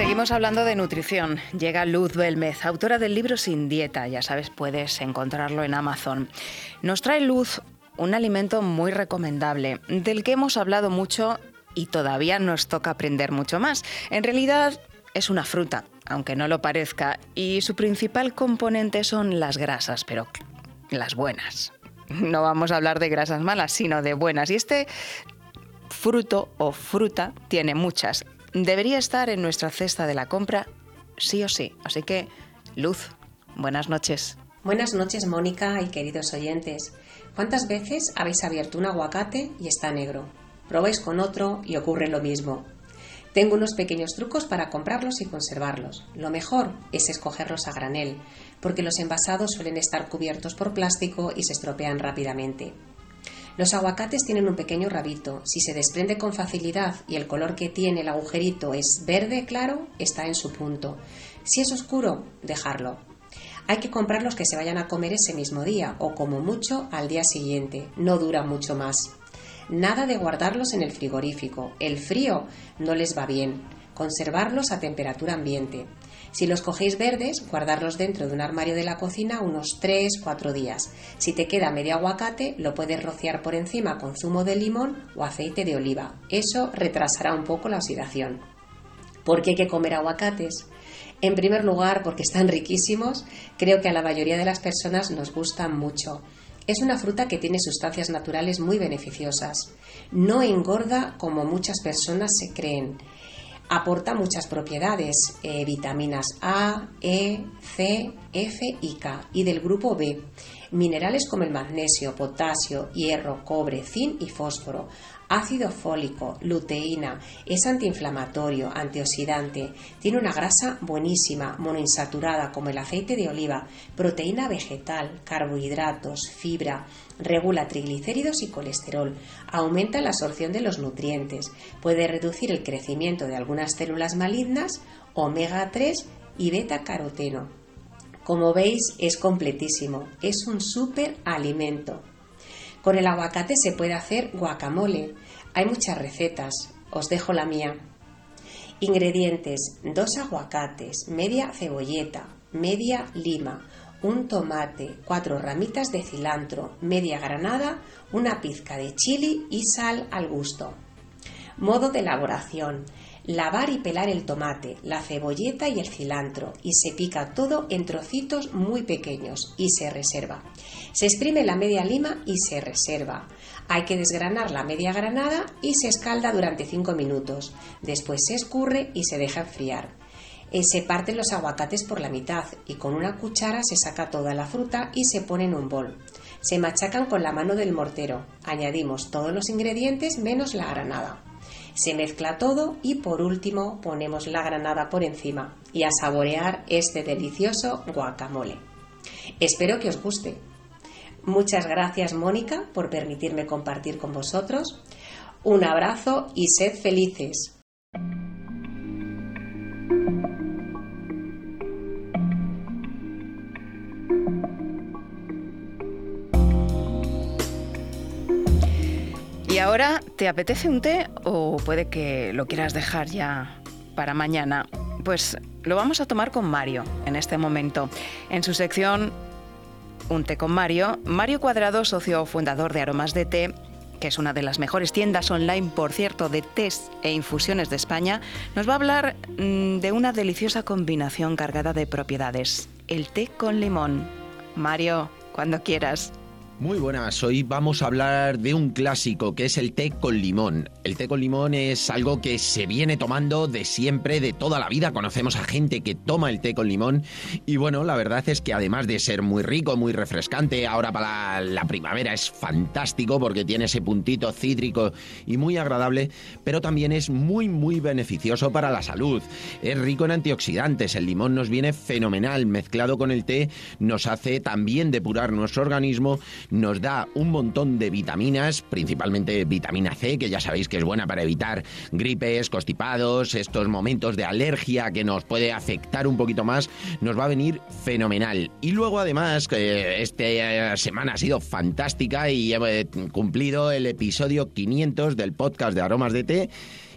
Seguimos hablando de nutrición. Llega Luz Belmez, autora del libro Sin Dieta. Ya sabes, puedes encontrarlo en Amazon. Nos trae Luz un alimento muy recomendable, del que hemos hablado mucho y todavía nos toca aprender mucho más. En realidad es una fruta, aunque no lo parezca, y su principal componente son las grasas, pero las buenas. No vamos a hablar de grasas malas, sino de buenas. Y este fruto o fruta tiene muchas debería estar en nuestra cesta de la compra sí o sí. Así que, Luz, buenas noches. Buenas noches, Mónica y queridos oyentes. ¿Cuántas veces habéis abierto un aguacate y está negro? Probáis con otro y ocurre lo mismo. Tengo unos pequeños trucos para comprarlos y conservarlos. Lo mejor es escogerlos a granel, porque los envasados suelen estar cubiertos por plástico y se estropean rápidamente. Los aguacates tienen un pequeño rabito. Si se desprende con facilidad y el color que tiene el agujerito es verde claro, está en su punto. Si es oscuro, dejarlo. Hay que comprar los que se vayan a comer ese mismo día o como mucho al día siguiente. No dura mucho más. Nada de guardarlos en el frigorífico. El frío no les va bien. Conservarlos a temperatura ambiente. Si los cogéis verdes, guardarlos dentro de un armario de la cocina unos 3-4 días. Si te queda medio aguacate, lo puedes rociar por encima con zumo de limón o aceite de oliva. Eso retrasará un poco la oxidación. ¿Por qué hay que comer aguacates? En primer lugar, porque están riquísimos, creo que a la mayoría de las personas nos gustan mucho. Es una fruta que tiene sustancias naturales muy beneficiosas. No engorda como muchas personas se creen aporta muchas propiedades, eh, vitaminas A, E, C, F y K, y del grupo B, minerales como el magnesio, potasio, hierro, cobre, zinc y fósforo, ácido fólico, luteína, es antiinflamatorio, antioxidante, tiene una grasa buenísima, monoinsaturada como el aceite de oliva, proteína vegetal, carbohidratos, fibra, regula triglicéridos y colesterol, aumenta la absorción de los nutrientes, puede reducir el crecimiento de algunas células malignas, omega 3 y beta caroteno. Como veis es completísimo, es un súper alimento. Con el aguacate se puede hacer guacamole. Hay muchas recetas, os dejo la mía. Ingredientes: dos aguacates, media cebolleta, media lima, un tomate, cuatro ramitas de cilantro, media granada, una pizca de chili y sal al gusto. Modo de elaboración. Lavar y pelar el tomate, la cebolleta y el cilantro y se pica todo en trocitos muy pequeños y se reserva. Se exprime la media lima y se reserva. Hay que desgranar la media granada y se escalda durante 5 minutos. Después se escurre y se deja enfriar. Eh, se parten los aguacates por la mitad y con una cuchara se saca toda la fruta y se pone en un bol. Se machacan con la mano del mortero. Añadimos todos los ingredientes menos la granada. Se mezcla todo y por último ponemos la granada por encima y a saborear este delicioso guacamole. Espero que os guste. Muchas gracias Mónica por permitirme compartir con vosotros. Un abrazo y sed felices. Y ahora, ¿te apetece un té o puede que lo quieras dejar ya para mañana? Pues lo vamos a tomar con Mario en este momento. En su sección Un té con Mario, Mario Cuadrado, socio fundador de Aromas de Té, que es una de las mejores tiendas online, por cierto, de tés e infusiones de España, nos va a hablar mm, de una deliciosa combinación cargada de propiedades, el té con limón. Mario, cuando quieras. Muy buenas, hoy vamos a hablar de un clásico que es el té con limón. El té con limón es algo que se viene tomando de siempre, de toda la vida. Conocemos a gente que toma el té con limón y bueno, la verdad es que además de ser muy rico, muy refrescante, ahora para la primavera es fantástico porque tiene ese puntito cítrico y muy agradable, pero también es muy muy beneficioso para la salud. Es rico en antioxidantes, el limón nos viene fenomenal, mezclado con el té nos hace también depurar nuestro organismo nos da un montón de vitaminas, principalmente vitamina C, que ya sabéis que es buena para evitar gripes, constipados, estos momentos de alergia que nos puede afectar un poquito más, nos va a venir fenomenal. Y luego además, esta semana ha sido fantástica y he cumplido el episodio 500 del podcast de Aromas de Té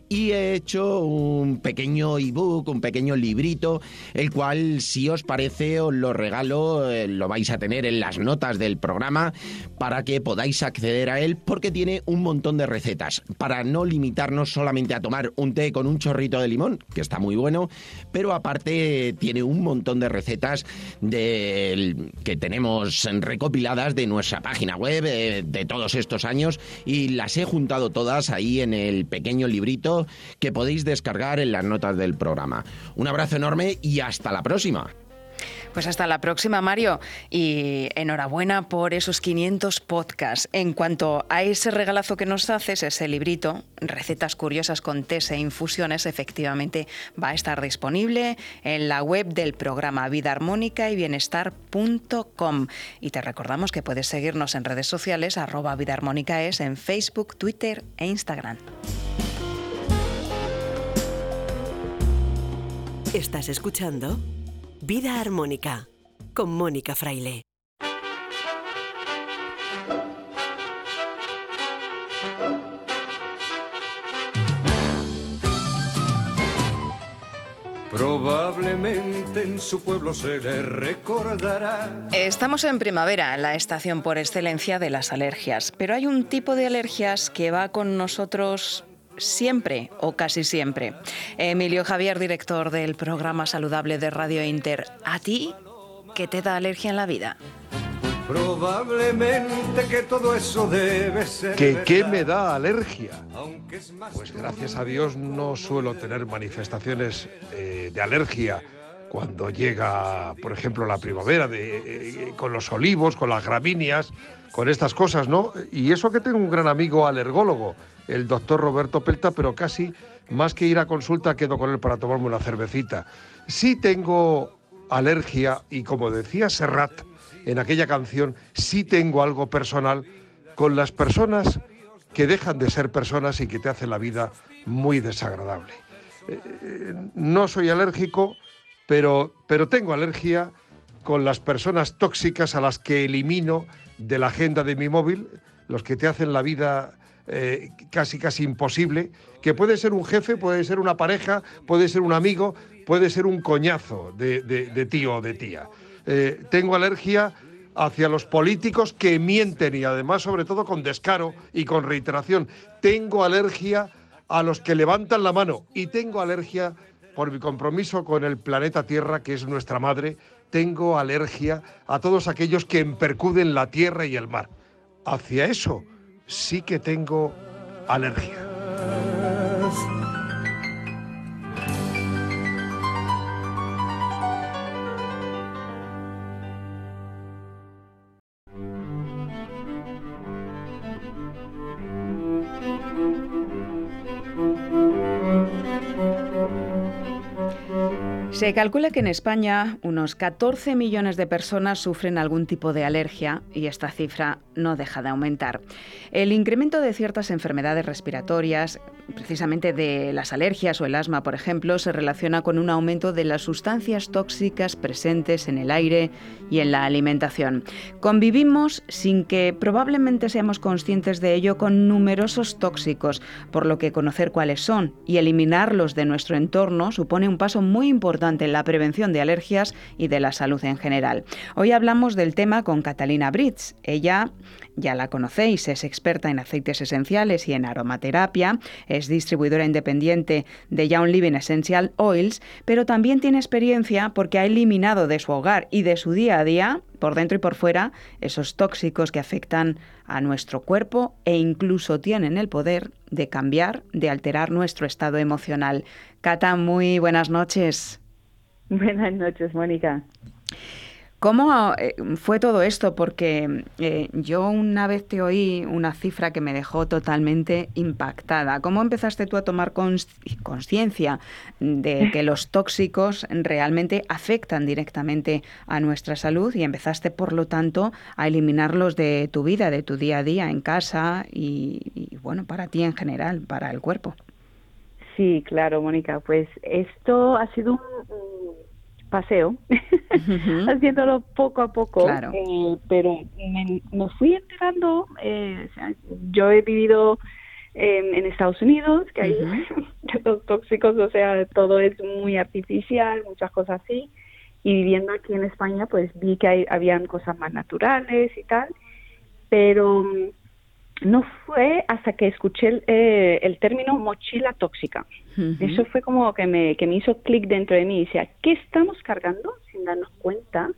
y he hecho un pequeño ebook, un pequeño librito, el cual si os parece os lo regalo, eh, lo vais a tener en las notas del programa para que podáis acceder a él porque tiene un montón de recetas. Para no limitarnos solamente a tomar un té con un chorrito de limón, que está muy bueno, pero aparte tiene un montón de recetas que tenemos recopiladas de nuestra página web eh, de todos estos años y las he juntado todas ahí en el pequeño librito que podéis descargar en las notas del programa. Un abrazo enorme y hasta la próxima. Pues hasta la próxima, Mario. Y enhorabuena por esos 500 podcasts. En cuanto a ese regalazo que nos haces, ese librito, Recetas Curiosas con tés e infusiones, efectivamente va a estar disponible en la web del programa Vida Armónica y Bienestar.com. Y te recordamos que puedes seguirnos en redes sociales, arroba Vida es en Facebook, Twitter e Instagram. Estás escuchando Vida Armónica con Mónica Fraile. Probablemente en su pueblo se le recordará. Estamos en primavera, la estación por excelencia de las alergias, pero hay un tipo de alergias que va con nosotros siempre o casi siempre. Emilio Javier, director del programa saludable de Radio Inter, ¿a ti qué te da alergia en la vida? Probablemente que todo eso debe ser. ¿Que qué me da alergia? Pues gracias a Dios no suelo tener manifestaciones eh, de alergia cuando llega, por ejemplo, la primavera, de, eh, con los olivos, con las gramíneas, con estas cosas, ¿no? Y eso que tengo un gran amigo alergólogo el doctor Roberto Pelta, pero casi más que ir a consulta quedo con él para tomarme una cervecita. Sí tengo alergia y como decía Serrat en aquella canción, sí tengo algo personal con las personas que dejan de ser personas y que te hacen la vida muy desagradable. Eh, no soy alérgico, pero, pero tengo alergia con las personas tóxicas a las que elimino de la agenda de mi móvil, los que te hacen la vida eh, casi casi imposible, que puede ser un jefe, puede ser una pareja, puede ser un amigo, puede ser un coñazo de, tío o de tía. tengo alergia hacia los políticos que mienten y además sobre todo con descaro y con reiteración. Tengo alergia a los que levantan la mano y tengo alergia por mi compromiso con el planeta Tierra, que es nuestra madre, tengo alergia a todos aquellos que empercuden la tierra y el mar. Hacia eso sí que tengo alergia. Se calcula que en España unos 14 millones de personas sufren algún tipo de alergia y esta cifra no deja de aumentar. El incremento de ciertas enfermedades respiratorias, precisamente de las alergias o el asma, por ejemplo, se relaciona con un aumento de las sustancias tóxicas presentes en el aire y en la alimentación. Convivimos sin que probablemente seamos conscientes de ello con numerosos tóxicos, por lo que conocer cuáles son y eliminarlos de nuestro entorno supone un paso muy importante en la prevención de alergias y de la salud en general. Hoy hablamos del tema con Catalina Britz. Ella ya la conocéis, es experta en aceites esenciales y en aromaterapia, es distribuidora independiente de Young Living Essential Oils, pero también tiene experiencia porque ha eliminado de su hogar y de su día a día, por dentro y por fuera, esos tóxicos que afectan a nuestro cuerpo e incluso tienen el poder de cambiar, de alterar nuestro estado emocional. Cata, muy buenas noches. Buenas noches, Mónica. ¿Cómo eh, fue todo esto? Porque eh, yo una vez te oí una cifra que me dejó totalmente impactada. ¿Cómo empezaste tú a tomar conciencia de que los tóxicos realmente afectan directamente a nuestra salud y empezaste, por lo tanto, a eliminarlos de tu vida, de tu día a día en casa y, y bueno, para ti en general, para el cuerpo? Sí, claro, Mónica. Pues esto ha sido un, paseo, haciéndolo poco a poco, eh, pero me, fui enterando, eh, yo he vivido en Estados Unidos, que hay los tóxicos, o sea, todo es muy artificial, muchas cosas así, y viviendo aquí en España, pues vi que hay, habían cosas más naturales y tal, pero no fue hasta que escuché el, eh, término mochila tóxica. Eso fue como que me, que me hizo clic dentro de mí y decía, ¿qué estamos cargando sin darnos cuenta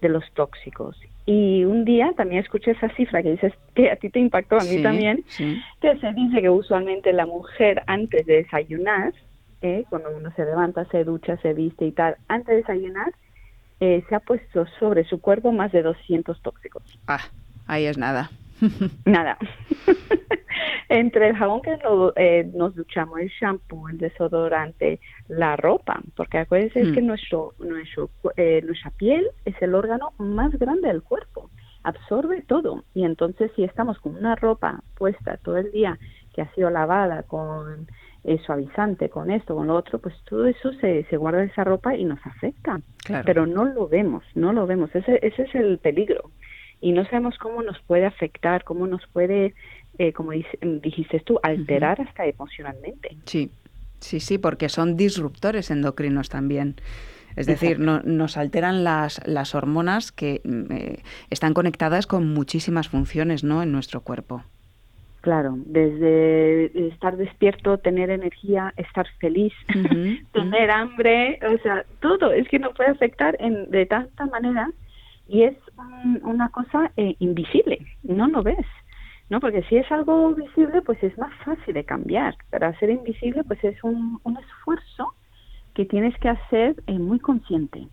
de los tóxicos? Y un día también escuché esa cifra que dices que a ti te impactó, a mí también, que se dice que usualmente la mujer antes de desayunar, eh, cuando uno se levanta, se ducha, se viste y tal, antes de desayunar, eh, se ha puesto sobre su cuerpo más de 200 tóxicos. Ah, ahí es nada. Nada. Entre el jabón que eh, nos duchamos, el shampoo, el desodorante, la ropa, porque acuérdense que mm. nuestro, nuestro, eh, nuestra piel es el órgano más grande del cuerpo, absorbe todo. Y entonces si estamos con una ropa puesta todo el día que ha sido lavada con eh, suavizante, con esto, con lo otro, pues todo eso se, se guarda en esa ropa y nos afecta. Pero no lo vemos, no lo vemos. Ese, ese es el peligro y no sabemos cómo nos puede afectar, cómo nos puede, eh, como dijiste tú, alterar hasta emocionalmente. Sí, sí, sí, porque son disruptores endocrinos también. Es decir, no, nos alteran las, las hormonas que mm, eh, están conectadas con muchísimas funciones ¿no? en nuestro cuerpo. Claro, desde estar despierto, tener energía, estar feliz, tener hambre, o sea, todo es que nos puede afectar en, de tanta manera y es una cosa eh, invisible, no lo ves, ¿no? Porque si es algo visible, pues es más fácil de cambiar. Para ser invisible, pues es un, esfuerzo que tienes que hacer eh, muy consciente.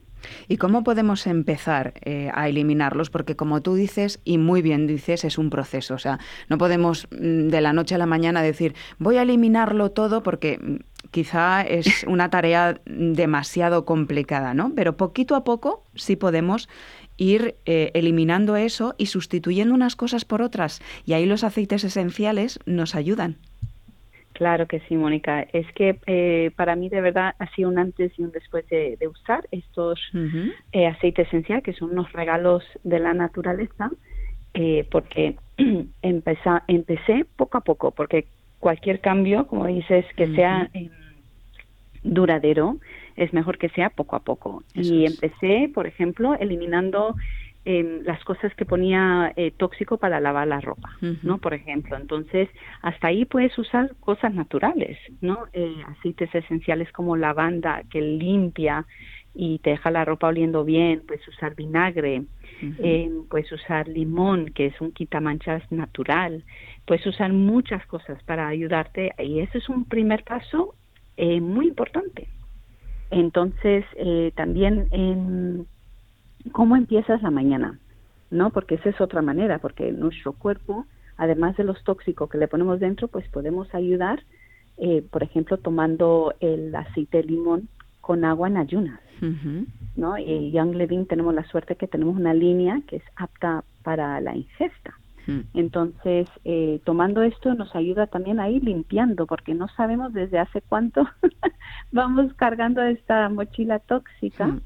¿Y cómo podemos empezar eh, a eliminarlos? Porque como tú dices, y muy bien dices, es un proceso. O sea, no podemos mm, de la noche a la mañana decir, voy a eliminarlo todo porque mm, quizá es una tarea demasiado complicada, ¿no? Pero poquito a poco sí podemos ir eh, eliminando eso y sustituyendo unas cosas por otras. Y ahí los aceites esenciales nos ayudan. Claro que sí, Mónica. Es que eh, para mí de verdad ha sido un antes y un después de, usar estos eh, aceites esenciales, que son unos regalos de la naturaleza, eh, porque empecé poco a poco, porque cualquier cambio, como dices, que sea duradero, es mejor que sea poco a poco. y empecé, por ejemplo, eliminando las cosas que ponía eh, tóxico para lavar la ropa, ¿no? Por ejemplo, entonces hasta ahí puedes usar cosas naturales, ¿no? Eh, aceites esenciales como lavanda que limpia y te deja la ropa oliendo bien, puedes usar vinagre, eh, puedes usar limón que es un quitamanchas natural, puedes usar muchas cosas para ayudarte y ese es un primer paso muy importante. Entonces también en cómo empiezas la mañana, ¿no? Porque esa es otra manera, porque nuestro cuerpo, además de los tóxicos que le ponemos dentro, pues podemos ayudar, eh, por ejemplo, tomando el aceite de limón con agua en ayunas, ¿no? Y Young Living tenemos la suerte que tenemos una línea que es apta para la ingesta. Entonces, eh, tomando esto nos ayuda también a ir limpiando, porque no sabemos desde hace cuánto vamos cargando esta mochila tóxica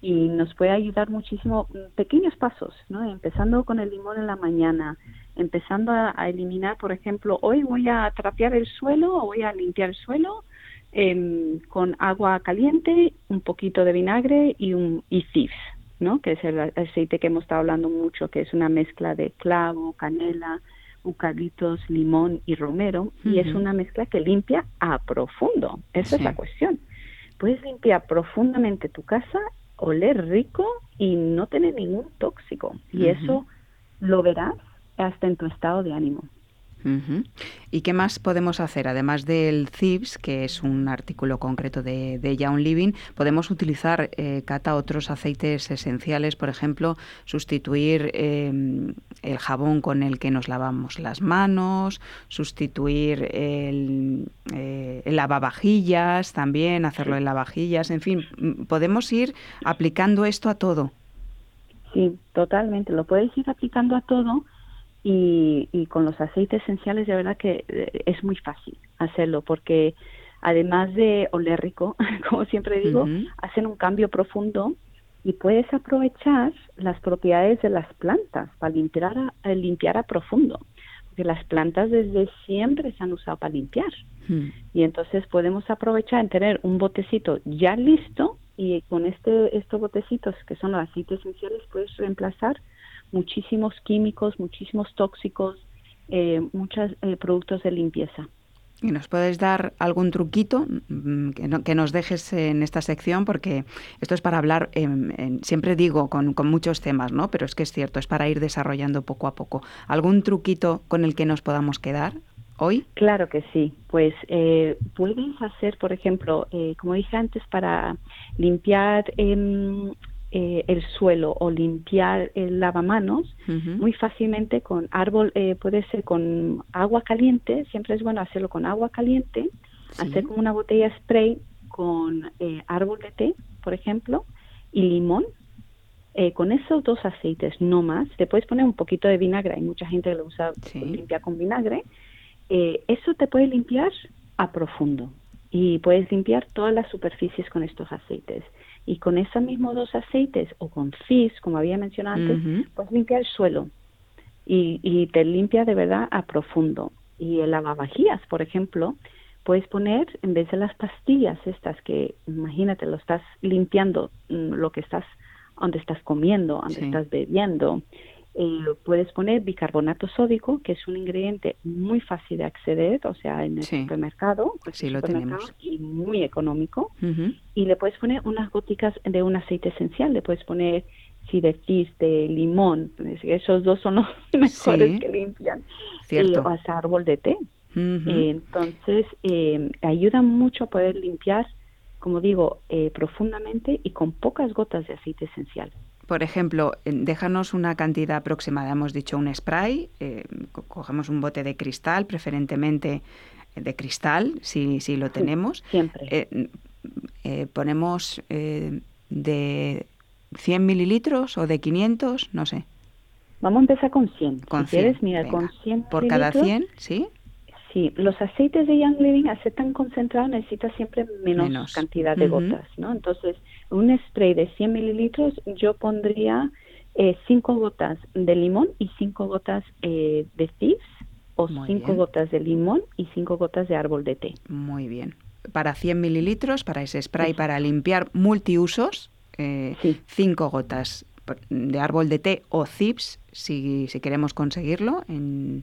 y nos puede ayudar muchísimo mm, pequeños pasos, ¿no? Empezando con el limón en la mañana, empezando a, eliminar, por ejemplo, hoy voy a trapear el suelo o voy a limpiar el suelo em, con agua caliente, un poquito de vinagre y un y ¿no? Que es el aceite que hemos estado hablando mucho, que es una mezcla de clavo, canela, eucaliptos, limón y romero, y es una mezcla que limpia a profundo. Esa es la cuestión. Puedes limpiar profundamente tu casa oler rico y no tener ningún tóxico. Y eso lo verás hasta en tu estado de ánimo. ¿Y qué más podemos hacer? Además del CIPS, que es un artículo concreto de, de Young Living, podemos utilizar, eh, Cata, otros aceites esenciales, por ejemplo, sustituir em, el jabón con el que nos lavamos las manos, sustituir el, eh, el lavavajillas también, hacerlo en lavavajillas, en fin, podemos ir aplicando esto a todo. Sí, totalmente, lo puedes ir aplicando a todo y, con los aceites esenciales de verdad que eh, es muy fácil hacerlo porque además de oler rico, como siempre digo, hacen un cambio profundo y puedes aprovechar las propiedades de las plantas para limpiar a, limpiar a profundo, porque las plantas desde siempre se han usado para limpiar. Y entonces podemos aprovechar en tener un botecito ya listo y con este estos botecitos que son los aceites esenciales puedes reemplazar muchísimos químicos, muchísimos tóxicos, eh, muchos eh, productos de limpieza. ¿Y nos puedes dar algún truquito mm, que, nos dejes en esta sección? Porque esto es para hablar, siempre digo, con, muchos temas, ¿no? Pero es que es cierto, es para ir desarrollando poco a poco. ¿Algún truquito con el que nos podamos quedar hoy? Claro que sí. Pues eh, puedes hacer, por ejemplo, eh, como dije antes, para limpiar em, eh, el suelo o limpiar el lavamanos muy fácilmente con árbol, eh, puede ser con agua caliente, siempre es bueno hacerlo con agua caliente, hacer como una botella spray con eh, árbol de té, por ejemplo, y limón. con esos dos aceites, no más, te puedes poner un poquito de vinagre, hay mucha gente que lo usa, limpia con vinagre, eso te puede limpiar a profundo y puedes limpiar todas las superficies con estos aceites y con esos mismos dos aceites o con FIS, como había mencionado antes, puedes limpiar el suelo y, y, te limpia de verdad a profundo. Y el lavavajillas, por ejemplo, puedes poner, en vez de las pastillas estas que, imagínate, lo estás limpiando, mm, lo que estás, donde estás comiendo, donde estás bebiendo, eh, puedes poner bicarbonato sódico, que es un ingrediente muy fácil de acceder, o sea, en el supermercado, pues sí, lo tenemos. y muy económico. Y le puedes poner unas goticas de un aceite esencial, le puedes poner si de de limón, pues, esos dos son los mejores que limpian. Cierto. o árbol de té. entonces, eh, ayuda mucho a poder limpiar como digo, eh, profundamente y con pocas gotas de aceite esencial. Por ejemplo, déjanos una cantidad aproximada. Hemos dicho un spray, eh, cogemos un bote de cristal, preferentemente de cristal, si, si lo tenemos. siempre. ponemos de 100 mililitros o de 500, no sé. Vamos a empezar con 100. Con si 100, quieres, mira, con 100 ¿Por cada 100? ¿Sí? Sí, los aceites de Young Living, al ser tan concentrados, necesita siempre menos, cantidad de gotas, ¿no? Entonces, un spray de 100 mililitros, yo pondría 5 eh, gotas de limón y 5 gotas eh, de thieves, o 5 gotas de limón y 5 gotas de árbol de té. Muy bien. Para 100 mililitros, para ese spray para limpiar multiusos, 5 eh, gotas de árbol de té o CIPS, si, si queremos conseguirlo. En,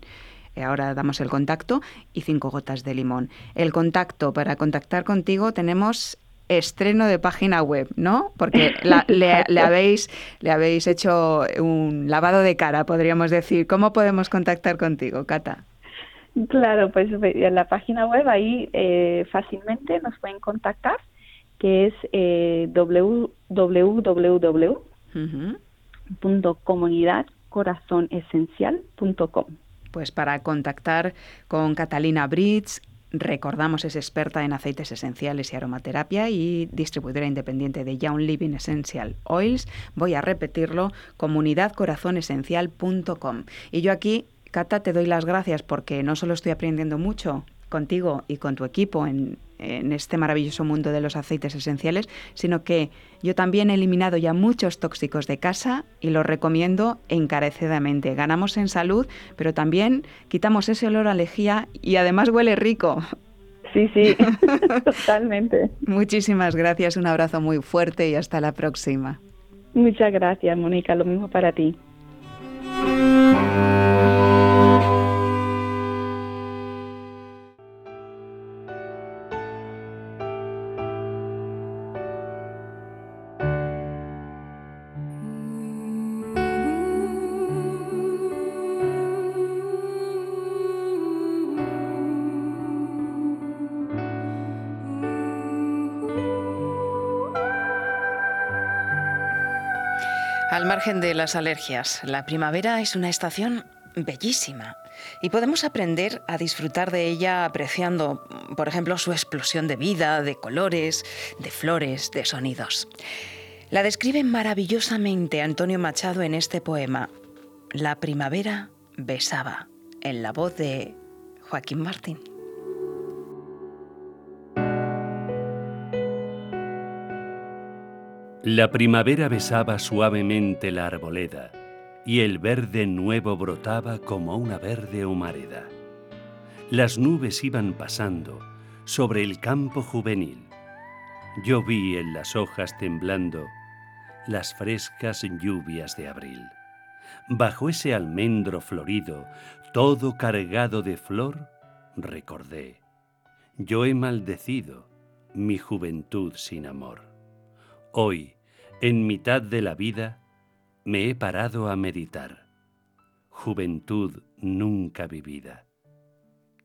eh, ahora damos el contacto y cinco gotas de limón. El contacto, para contactar contigo tenemos estreno de página web, ¿no? Porque le, habéis, le habéis hecho un lavado de cara, podríamos decir. ¿Cómo podemos contactar contigo, Cata? Claro, pues en la página web ahí eh, fácilmente nos pueden contactar, que es eh, www www.comunidadcorazonesencial.com. Pues para contactar con Catalina Brits, recordamos es experta en aceites esenciales y aromaterapia y distribuidora independiente de Young Living Essential Oils. Voy a repetirlo, comunidadcorazonesencial.com. Y yo aquí, Cata, te doy las gracias porque no solo estoy aprendiendo mucho contigo y con tu equipo en, este maravilloso mundo de los aceites esenciales, sino que yo también he eliminado ya muchos tóxicos de casa y los recomiendo encarecidamente. Ganamos en salud, pero también quitamos ese olor a lejía y además huele rico. Sí, sí, totalmente. Muchísimas gracias, un abrazo muy fuerte y hasta la próxima. Muchas gracias, Mónica, lo mismo para ti. Al margen de las alergias, la primavera es una estación bellísima y podemos aprender a disfrutar de ella apreciando, por ejemplo, su explosión de vida, de colores, de flores, de sonidos. La describe maravillosamente Antonio Machado en este poema, La primavera besaba, en la voz de Joaquín Martín. La primavera besaba suavemente la arboleda y el verde nuevo brotaba como una verde humareda. Las nubes iban pasando sobre el campo juvenil. Yo vi en las hojas temblando las frescas lluvias de abril. Bajo ese almendro florido, todo cargado de flor, recordé. Yo he maldecido mi juventud sin amor. Hoy, en mitad de la vida, me he parado a meditar. Juventud nunca vivida.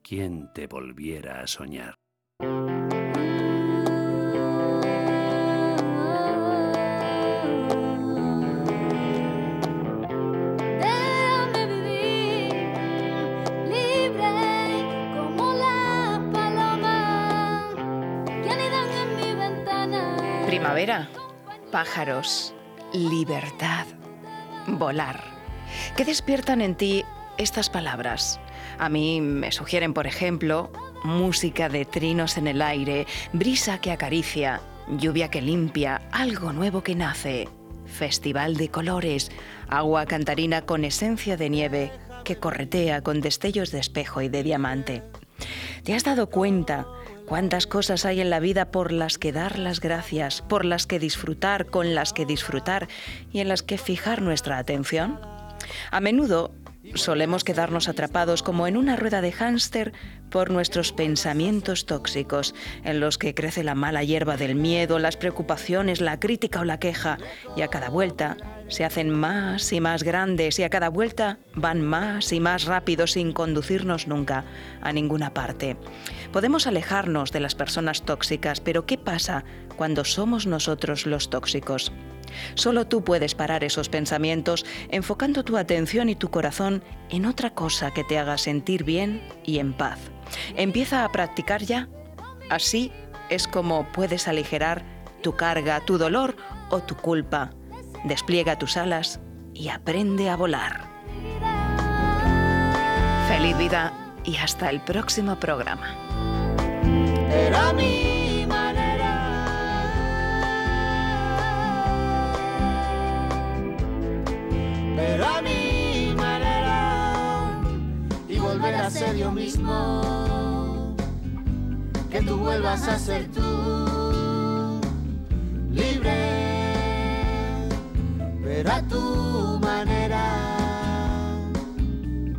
¿Quién te volviera a soñar? primavera pájaros, libertad, volar. ¿Qué despiertan en ti estas palabras? A mí me sugieren, por ejemplo, música de trinos en el aire, brisa que acaricia, lluvia que limpia, algo nuevo que nace, festival de colores, agua cantarina con esencia de nieve que corretea con destellos de espejo y de diamante. ¿Te has dado cuenta Cuántas cosas hay en la vida por las que dar las gracias, por las que disfrutar, con las que disfrutar y en las que fijar nuestra atención. A menudo solemos quedarnos atrapados como en una rueda de hámster por nuestros pensamientos tóxicos, en los que crece la mala hierba del miedo, las preocupaciones, la crítica o la queja, y a cada vuelta se hacen más y más grandes y a cada vuelta van más y más rápido sin conducirnos nunca a ninguna parte. Podemos alejarnos de las personas tóxicas, pero ¿qué pasa cuando somos nosotros los tóxicos? Solo tú puedes parar esos pensamientos enfocando tu atención y tu corazón en otra cosa que te haga sentir bien y en paz. Empieza a practicar ya. Así es como puedes aligerar tu carga, tu dolor o tu culpa. Despliega tus alas y aprende a volar. Feliz vida y hasta el próximo programa. Pero a mi manera y volver a ser yo mismo, que tú vuelvas a ser tú, libre, pero a tu